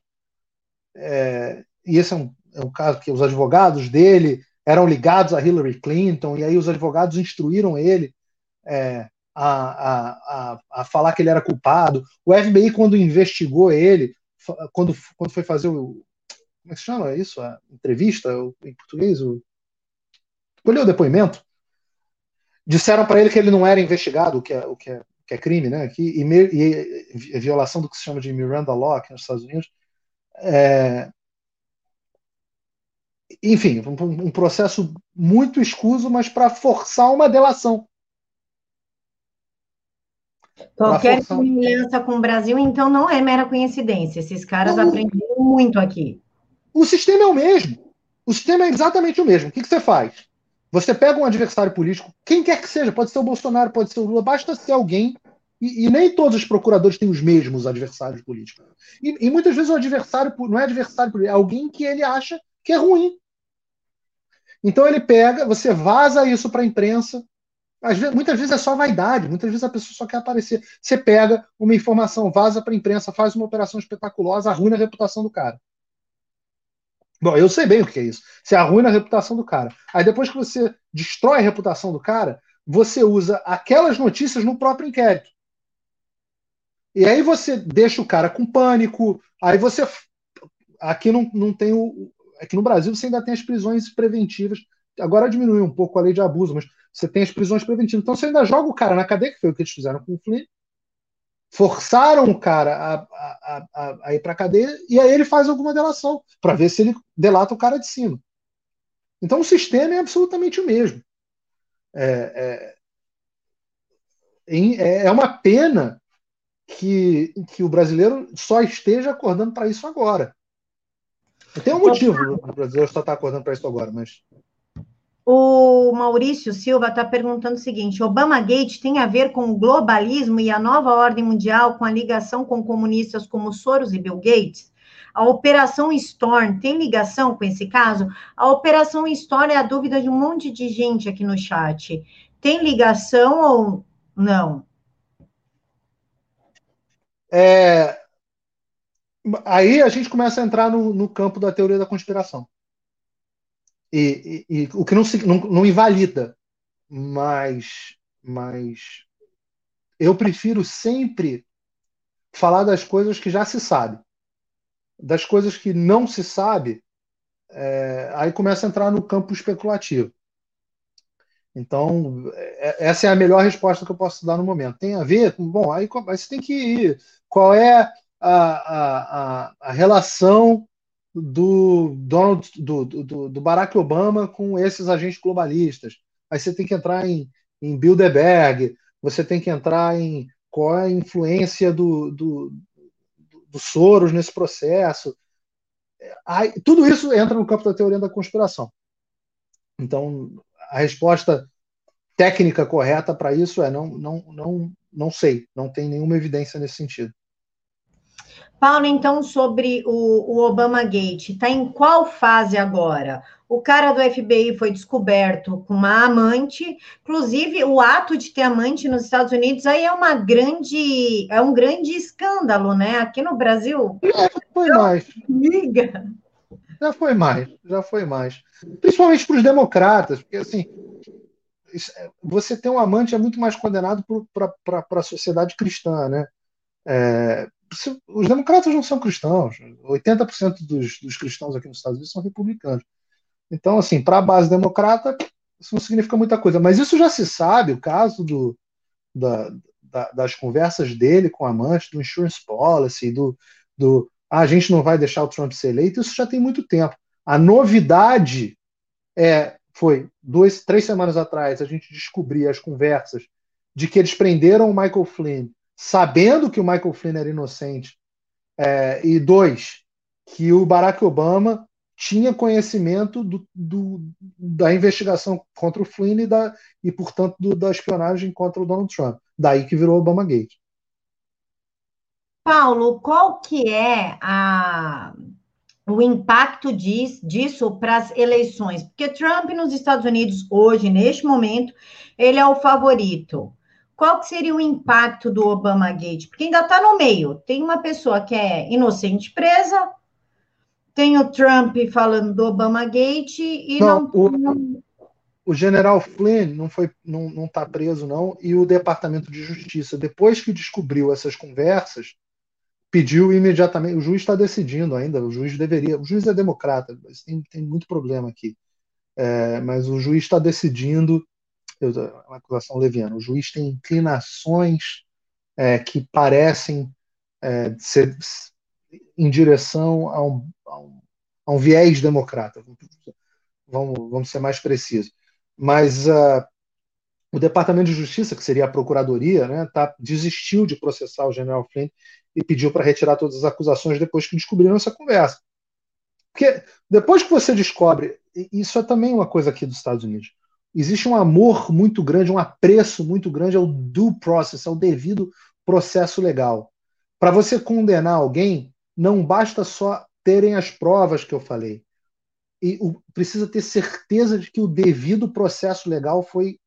Speaker 1: É, e esse é um, é um caso que os advogados dele eram ligados a Hillary Clinton, e aí os advogados instruíram ele é, a, a, a, falar que ele era culpado. O FBI, quando investigou ele, quando, quando foi fazer o. Como é que se chama isso? A entrevista em português? O, Colheu o depoimento. Disseram para ele que ele não era investigado, o que é, o que é, que é crime, né? Que, e, e, e, violação do que se chama de Miranda Law aqui nos Estados Unidos. É, enfim, um, um, processo muito escuso, mas para forçar uma delação.
Speaker 2: Qualquer semelhança com o Brasil, então, não é mera coincidência. Esses caras não, aprenderam muito aqui.
Speaker 1: O sistema é o mesmo. O sistema é exatamente o mesmo. O que, que você faz? Você pega um adversário político, quem quer que seja, pode ser o Bolsonaro, pode ser o Lula, basta ser alguém, e, e nem todos os procuradores têm os mesmos adversários políticos. E, e muitas vezes o adversário não é adversário político, é alguém que ele acha que é ruim. Então ele pega, você vaza isso para a imprensa. Vezes, muitas vezes é só vaidade, muitas vezes a pessoa só quer aparecer. Você pega uma informação, vaza para a imprensa, faz uma operação espetaculosa, arruina a reputação do cara. Bom, eu sei bem o que é isso. Você arruina a reputação do cara. Aí depois que você destrói a reputação do cara, você usa aquelas notícias no próprio inquérito. E aí você deixa o cara com pânico. Aí você. Aqui não, não tem o. Aqui no Brasil você ainda tem as prisões preventivas. Agora diminuiu um pouco a lei de abuso, mas você tem as prisões preventivas. Então você ainda joga o cara na cadeia, que foi o que eles fizeram com o Flynn, forçaram o cara a, a, a, a ir para a cadeia e aí ele faz alguma delação para ver se ele delata o cara de cima. Então o sistema é absolutamente o mesmo. É, é, é, é uma pena que, que o brasileiro só esteja acordando para isso agora. Tem um motivo o brasileiro só está acordando para isso agora, mas
Speaker 2: o Maurício Silva está perguntando o seguinte: Obama Gate tem a ver com o globalismo e a nova ordem mundial, com a ligação com comunistas como Soros e Bill Gates? A Operação Storm tem ligação com esse caso? A Operação Storm é a dúvida de um monte de gente aqui no chat. Tem ligação ou não?
Speaker 1: É, aí a gente começa a entrar no, no campo da teoria da conspiração. E, e, o que não, não, não invalida, mas, mas eu prefiro sempre falar das coisas que já se sabe. Das coisas que não se sabe, é, aí começa a entrar no campo especulativo. Então, é, essa é a melhor resposta que eu posso dar no momento. Tem a ver com, bom, aí, aí você tem que ir. Qual é a, a, a, a relação do Donald, do, do, do, Barack Obama com esses agentes globalistas. Aí você tem que entrar em, em Bilderberg, você tem que entrar em qual é a influência do, do, do Soros nesse processo. Aí, tudo isso entra no campo da teoria da conspiração. Então, a resposta técnica correta para isso é não, não, não, não sei, não tem nenhuma evidência nesse sentido.
Speaker 2: Paulo, então, sobre o, o Obama Gate, está em qual fase agora? O cara do FBI foi descoberto com uma amante, inclusive o ato de ter amante nos Estados Unidos aí é uma grande, é um grande escândalo, né? Aqui no Brasil.
Speaker 1: Já foi mais. Liga. Já foi mais, já foi mais. Principalmente para os democratas, porque assim, é, você ter um amante é muito mais condenado para a sociedade cristã, né? É, os democratas não são cristãos. 80% dos, dos cristãos aqui nos Estados Unidos são republicanos. Então, assim, para a base democrata, isso não significa muita coisa. Mas isso já se sabe, o caso do, da, da, das conversas dele com a amante, do insurance policy, do, do ah, a gente não vai deixar o Trump ser eleito, isso já tem muito tempo. A novidade é, foi duas, três semanas atrás, a gente descobrir as conversas de que eles prenderam o Michael Flynn sabendo que o Michael Flynn era inocente, é, e dois, que o Barack Obama tinha conhecimento do, do, da investigação contra o Flynn e, da, e portanto, do, da espionagem contra o Donald Trump. Daí que virou Obama Gate.
Speaker 2: Paulo, qual que é a, o impacto disso, disso para as eleições? Porque Trump nos Estados Unidos hoje, neste momento, ele é o favorito qual que seria o impacto do Obama Gate? Porque ainda está no meio. Tem uma pessoa que é inocente presa, tem o Trump falando do Obama Gate e não.
Speaker 1: não... O, o general Flynn não foi, não, não está preso não e o Departamento de Justiça depois que descobriu essas conversas pediu imediatamente. O juiz está decidindo ainda. O juiz deveria. O juiz é democrata, mas tem, tem muito problema aqui. é, mas o juiz está decidindo, é uma acusação leviana, o juiz tem inclinações é, que parecem é, ser em direção a um, a um, a um viés democrata. Vamos, vamos, ser mais precisos. Mas uh, o Departamento de Justiça, que seria a Procuradoria, né, tá, desistiu de processar o general Flynn e pediu para retirar todas as acusações depois que descobriram essa conversa. Porque depois que você descobre, isso é também uma coisa aqui dos Estados Unidos, existe um amor muito grande, um apreço muito grande ao due process, ao devido processo legal. Para você condenar alguém, não basta só terem as provas que eu falei. E o, precisa ter certeza de que o devido processo legal foi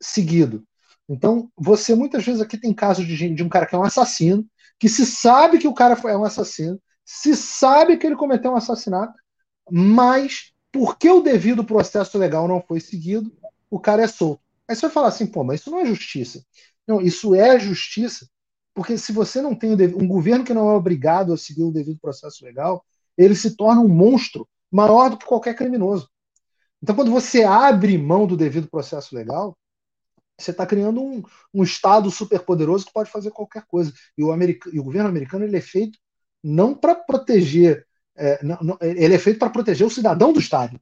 Speaker 1: seguido. Então, você muitas vezes aqui tem casos de, de um cara que é um assassino, que se sabe que o cara é um assassino, se sabe que ele cometeu um assassinato, mas porque o devido processo legal não foi seguido, o cara é solto. Aí você vai falar assim, pô, mas isso não é justiça. Não, isso é justiça, porque se você não tem um governo que não é obrigado a seguir o devido processo legal, ele se torna um monstro maior do que qualquer criminoso. Então, quando você abre mão do devido processo legal, você está criando um, um Estado superpoderoso que pode fazer qualquer coisa. E o, e o governo americano ele é feito não para proteger, é, não, não, ele é feito para proteger o cidadão do Estado.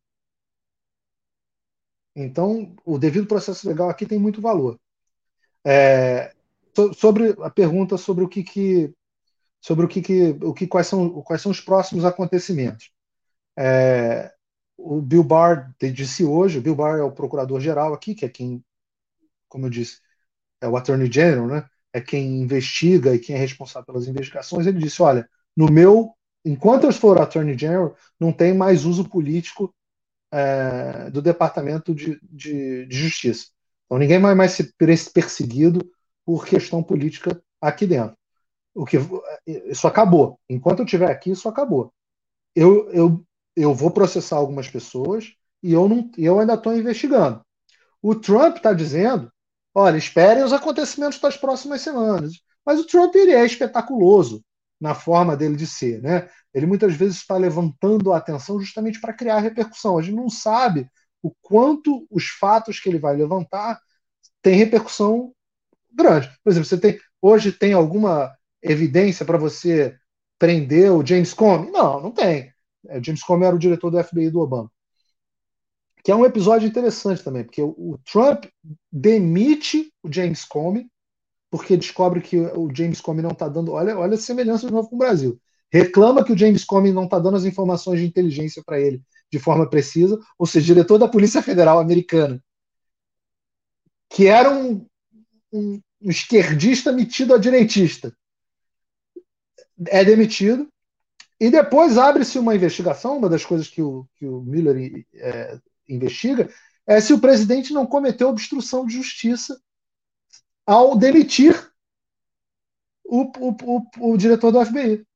Speaker 1: Então, o devido processo legal aqui tem muito valor. É, sobre a pergunta sobre o que, que sobre o que, que, o que quais são quais são os próximos acontecimentos. É, o Bill Barr disse hoje, o Bill Barr é o procurador geral aqui, que é quem como eu disse, é o Attorney General, né? É quem investiga e quem é responsável pelas investigações. Ele disse: olha, no meu, enquanto eu for Attorney General, não tem mais uso político é, do Departamento de, de, de, Justiça. Então ninguém vai mais ser perseguido por questão política aqui dentro. O que isso acabou. Enquanto eu estiver aqui, isso acabou. Eu, eu, eu vou processar algumas pessoas e eu não, eu ainda estou investigando. O Trump está dizendo Olha, esperem os acontecimentos das próximas semanas. Mas o Trump ele é espetaculoso na forma dele de ser, né? Ele muitas vezes está levantando a atenção justamente para criar repercussão. A gente não sabe o quanto os fatos que ele vai levantar têm repercussão grande. Por exemplo, você tem hoje tem alguma evidência para você prender o James Comey? Não, não tem. O James Comey era o diretor do FBI do Obama que é um episódio interessante também, porque o, Trump demite o James Comey, porque descobre que o James Comey não está dando. Olha, olha a semelhança de novo com o Brasil. Reclama que o James Comey não está dando as informações de inteligência para ele de forma precisa, ou seja, diretor da Polícia Federal americana, que era um, um, um esquerdista metido a direitista, é demitido. E depois abre-se uma investigação, uma das coisas que o, que o Miller é, investiga é se o presidente não cometeu obstrução de justiça ao demitir o, o, o, o diretor do FBI.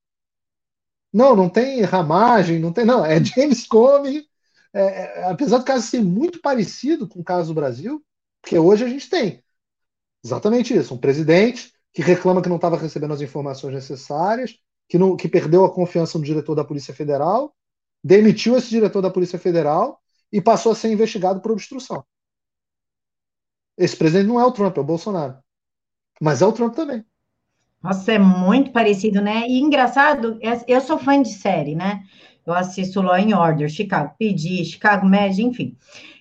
Speaker 1: Não, não tem ramagem, não tem, não, é James Comey. É, é, apesar do caso ser muito parecido com o caso do Brasil, porque hoje a gente tem exatamente isso: um presidente que reclama que não estava recebendo as informações necessárias, que, não, que perdeu a confiança no diretor da Polícia Federal, demitiu esse diretor da Polícia Federal e passou a ser investigado por obstrução. Esse presidente não é o Trump, é o Bolsonaro. Mas é o Trump também.
Speaker 2: Nossa, é muito parecido, né? E engraçado, é, eu sou fã de série, né? Eu assisto Law and Order, Chicago PD, Chicago Med, enfim.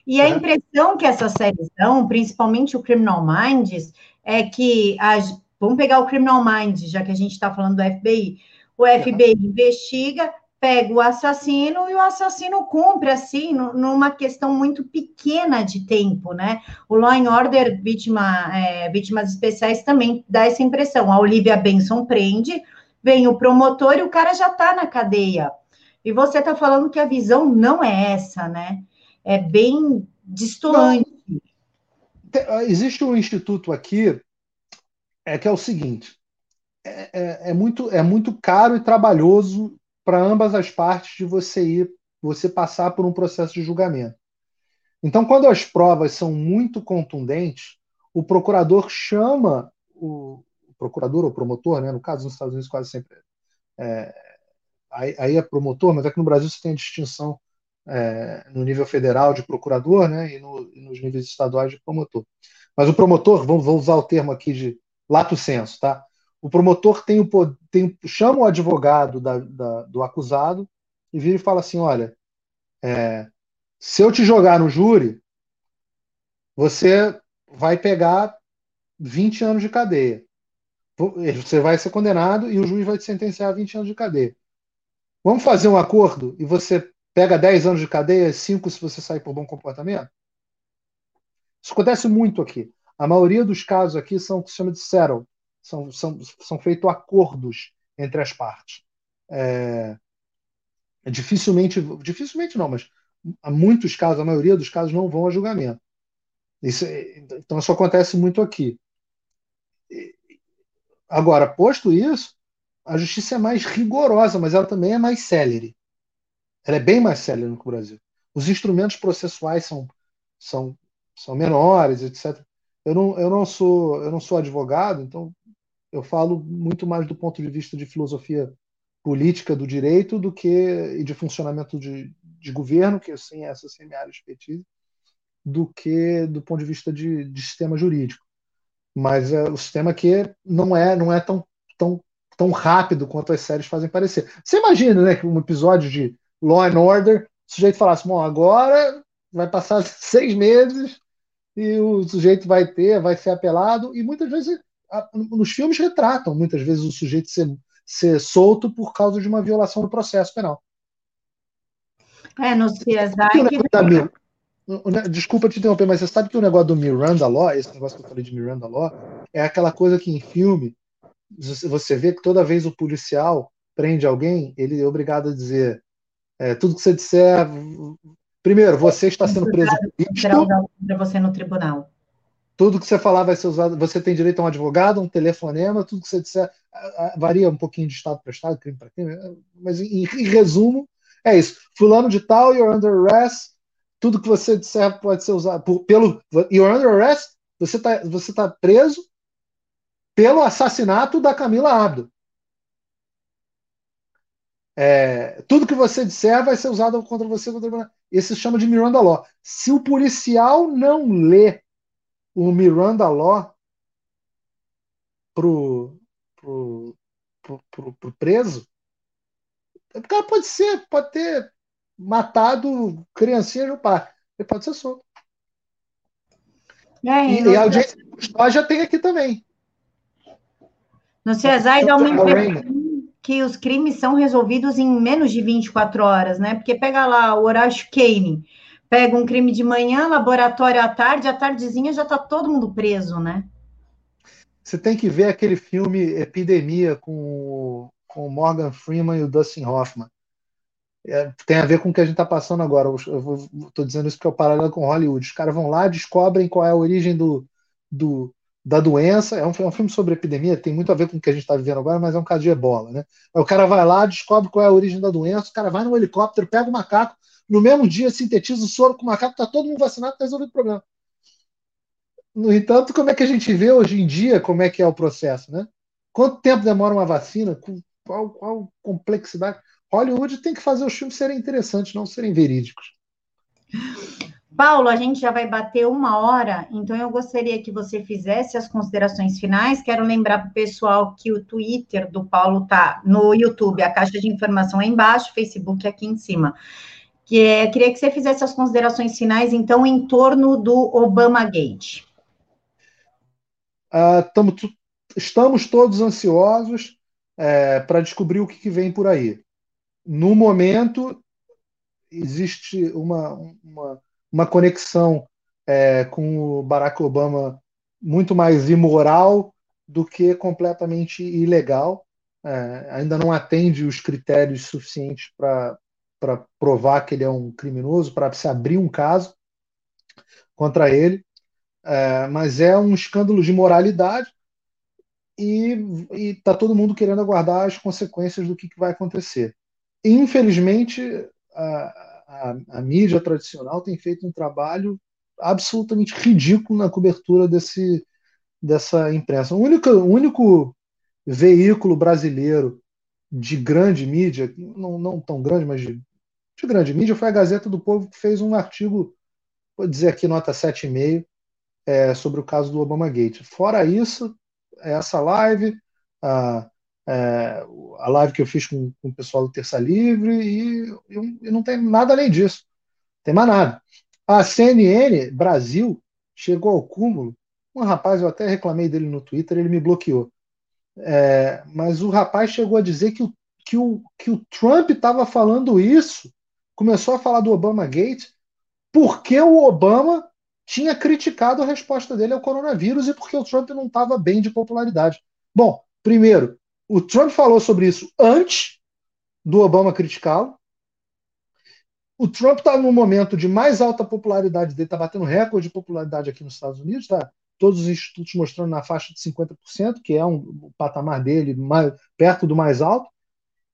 Speaker 2: E a impressão que essas séries dão, principalmente o Criminal Minds, é que as, vamos pegar o Criminal Minds, já que a gente está falando do FBI. O FBI investiga, pega o assassino e o assassino cumpre, assim, numa questão muito pequena de tempo, né? O Law and Order, vítima, é, vítimas especiais, também dá essa impressão. A Olivia Benson prende, vem o promotor e o cara já está na cadeia. E você está falando que a visão não é essa, né? É bem distante.
Speaker 1: Ah, existe um instituto aqui é que é o seguinte: é, é, é muito, é muito caro e trabalhoso para ambas as partes de você ir, você passar por um processo de julgamento. Então, quando as provas são muito contundentes, o procurador chama o, procurador ou promotor, né? no caso nos Estados Unidos quase sempre é, aí, aí é promotor, mas que no Brasil você tem a distinção é, no nível federal de procurador né, e, no, e, nos níveis estaduais de promotor. Mas o promotor, vamos, vamos usar o termo aqui de lato senso, tá? O promotor tem o, tem, chama o advogado da, da, do acusado e vira e fala assim: olha, é, se eu te jogar no júri, você vai pegar 20 anos de cadeia. Você vai ser condenado e o juiz vai te sentenciar a 20 anos de cadeia. Vamos fazer um acordo e você pega 10 anos de cadeia, 5 se você sair por bom comportamento? Isso acontece muito aqui. A maioria dos casos aqui são o que se chama de settle. São, são, são feitos acordos entre as partes. É, dificilmente, dificilmente não, mas há muitos casos, a maioria dos casos não vão a julgamento. Isso, então isso acontece muito aqui. Agora, posto isso, a justiça é mais rigorosa, mas ela também é mais célere. Ela é bem mais célere no Brasil. Os instrumentos processuais são, são, são menores, etc. Eu não, eu, não sou, eu não sou advogado, então eu falo muito mais do ponto de vista de filosofia política do direito do que e de funcionamento de, de governo, que assim essa sem minha área de expertise, do que do ponto de vista de, de sistema jurídico. Mas é o sistema que não é não é tão, tão, tão rápido quanto as séries fazem parecer. Você imagina, né, que um episódio de Law and Order, o sujeito falasse, bom, agora vai passar [LAUGHS] seis meses e o sujeito vai ter, vai ser apelado, e muitas vezes nos filmes retratam muitas vezes o sujeito ser, ser solto por causa de uma violação do processo penal.
Speaker 2: É, no CSI.
Speaker 1: Desculpa te interromper, mas você sabe que o negócio do Miranda Law, esse negócio que eu falei de Miranda Law, é aquela coisa que em filme você vê que toda vez o policial prende alguém, ele é obrigado a dizer é, tudo que você disser. Primeiro, você está sendo preso
Speaker 2: para você no tribunal.
Speaker 1: Tudo que você falar vai ser usado. Você tem direito a um advogado, um telefonema, tudo que você disser varia um pouquinho de estado para estado, crime para crime, mas em, em, resumo é isso. Fulano de tal, you're under arrest. Tudo que você disser pode ser usado por, pelo you're under arrest. Você está você tá preso pelo assassinato da Camila Abdo. É, tudo que você disser vai ser usado contra você. Contra... Isso se chama de Miranda Law. Se o policial não lê o Miranda Law pro, pro, pro, pro, pro preso, o cara pode ser, pode ter matado criancinha no pai. Ele pode ser solto. É, e, e a audiência de custódia tem aqui também.
Speaker 2: No CESAI dá uma impressão que os crimes são resolvidos em menos de 24 horas, né? Porque pega lá o Horácio Kane, pega um crime de manhã, laboratório à tarde, à tardezinha já está todo mundo preso, né?
Speaker 1: Você tem que ver aquele filme Epidemia com, com o Morgan Freeman e o Dustin Hoffman. É, tem a ver com o que a gente está passando agora. Eu estou dizendo isso porque é o paralelo com Hollywood. Os caras vão lá, descobrem qual é a origem do, do, da doença. É um, é um, filme sobre epidemia, tem muito a ver com o que a gente está vivendo agora, mas é um caso de ebola. Né? o cara vai lá, descobre qual é a origem da doença, o cara vai no helicóptero, pega o macaco, no mesmo dia sintetiza o soro com o macaco, está todo mundo vacinado, está resolvido o problema. No entanto, como é que a gente vê hoje em dia como é que é o processo? Né? Quanto tempo demora uma vacina? Qual, qual complexidade? Hollywood tem que fazer os filmes serem interessantes, não serem verídicos.
Speaker 2: Paulo, a gente já vai bater uma hora, então eu gostaria que você fizesse as considerações finais. Quero lembrar para o pessoal que o Twitter do Paulo está no YouTube, a caixa de informação é embaixo, Facebook aqui em cima. Que é, queria que você fizesse as considerações finais, então, em torno do Obama Gate.
Speaker 1: Tamo, estamos todos ansiosos é, para descobrir o que, que vem por aí. No momento, existe uma, uma uma conexão é, com o Barack Obama muito mais imoral do que completamente ilegal. É, ainda não atende os critérios suficientes para provar que ele é um criminoso, para se abrir um caso contra ele. É, mas é um escândalo de moralidade e está todo mundo querendo aguardar as consequências do que, que vai acontecer. Infelizmente, a, a, a, mídia tradicional tem feito um trabalho absolutamente ridículo na cobertura desse, dessa imprensa. O único, o único veículo brasileiro de grande mídia, não, não tão grande, mas de de grande mídia foi a Gazeta do Povo, que fez um artigo, vou dizer aqui nota 7,5, é, sobre o caso do Obama Gate. Fora isso, essa live, a, é, a live que eu fiz com, com, o pessoal do Terça Livre, e, e, não tem nada além disso. Tem mais nada. A CNN Brasil chegou ao cúmulo. Um rapaz, eu até reclamei dele no Twitter, ele me bloqueou. É, mas o rapaz chegou a dizer que o, que o, que o Trump estava falando isso, começou a falar do Obama Gate, porque o Obama tinha criticado a resposta dele ao coronavírus e porque o Trump não estava bem de popularidade. Bom, primeiro, o Trump falou sobre isso antes do Obama criticá-lo. O Trump está no momento de mais alta popularidade dele, está batendo recorde de popularidade aqui nos Estados Unidos, tá? Todos os institutos mostrando na faixa de 50%, que é um, o patamar dele mais, perto do mais alto.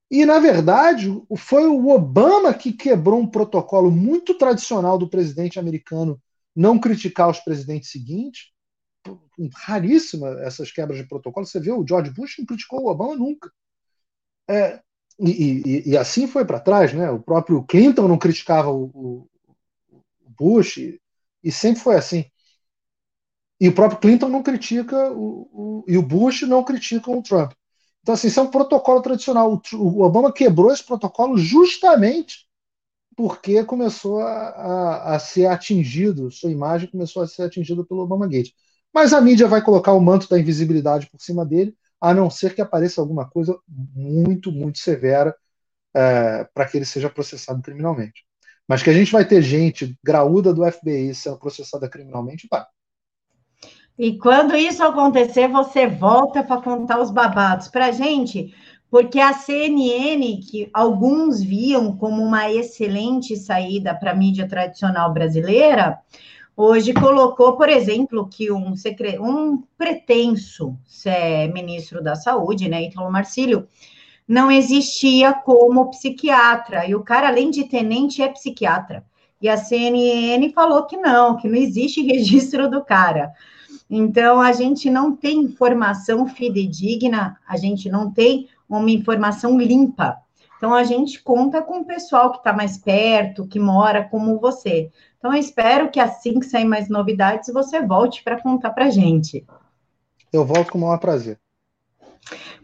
Speaker 1: E, na verdade, foi o Obama que quebrou um protocolo muito tradicional do presidente americano não criticar os presidentes seguintes. Raríssima essas quebras de protocolo. Você vê, o George Bush não criticou o Obama nunca. É, e, e, e, assim foi para trás, né? O próprio Clinton não criticava o, o, o Bush, e, e, sempre foi assim. E o próprio Clinton não critica o, e o Bush não criticam o Trump. Então, assim, isso é um protocolo tradicional. O, Obama quebrou esse protocolo justamente porque começou a, a, a, ser atingido, sua imagem começou a ser atingida pelo Obama Gate. Mas a mídia vai colocar o manto da invisibilidade por cima dele, a não ser que apareça alguma coisa muito, muito severa é, para que ele seja processado criminalmente. Mas que a gente vai ter gente graúda do FBI sendo processada criminalmente, vai.
Speaker 2: E quando isso acontecer, você volta para contar os babados para gente, porque a CNN, que alguns viam como uma excelente saída para a mídia tradicional brasileira, hoje colocou, por exemplo, que um, secre... um pretenso ministro da Saúde, né, Italo Marcílio, não existia como psiquiatra, e o cara, além de tenente, é psiquiatra. E a CNN falou que não, que não existe [LAUGHS] registro do cara. Então, a gente não tem informação fidedigna, a gente não tem uma informação limpa. Então, a gente conta com o pessoal que está mais perto, que mora como você. Então, eu espero que assim que sair mais novidades, você volte para contar para a gente.
Speaker 1: Eu volto com o maior prazer.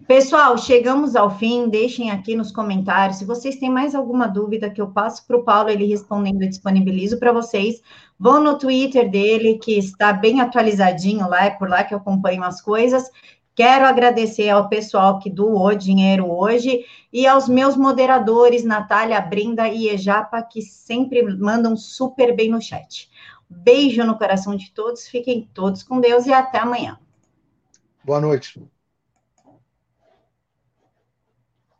Speaker 2: Pessoal, chegamos ao fim. Deixem aqui nos comentários. Se vocês têm mais alguma dúvida que eu passo para o Paulo, ele respondendo, eu disponibilizo para vocês. Vão no Twitter dele, que está bem atualizadinho lá, é por lá que eu acompanho as coisas. Quero agradecer ao pessoal que doou dinheiro hoje e aos meus moderadores, Natália, Brinda e Ejapa, que sempre mandam super bem no chat. Beijo no coração de todos, fiquem todos com Deus e até amanhã.
Speaker 1: Boa noite.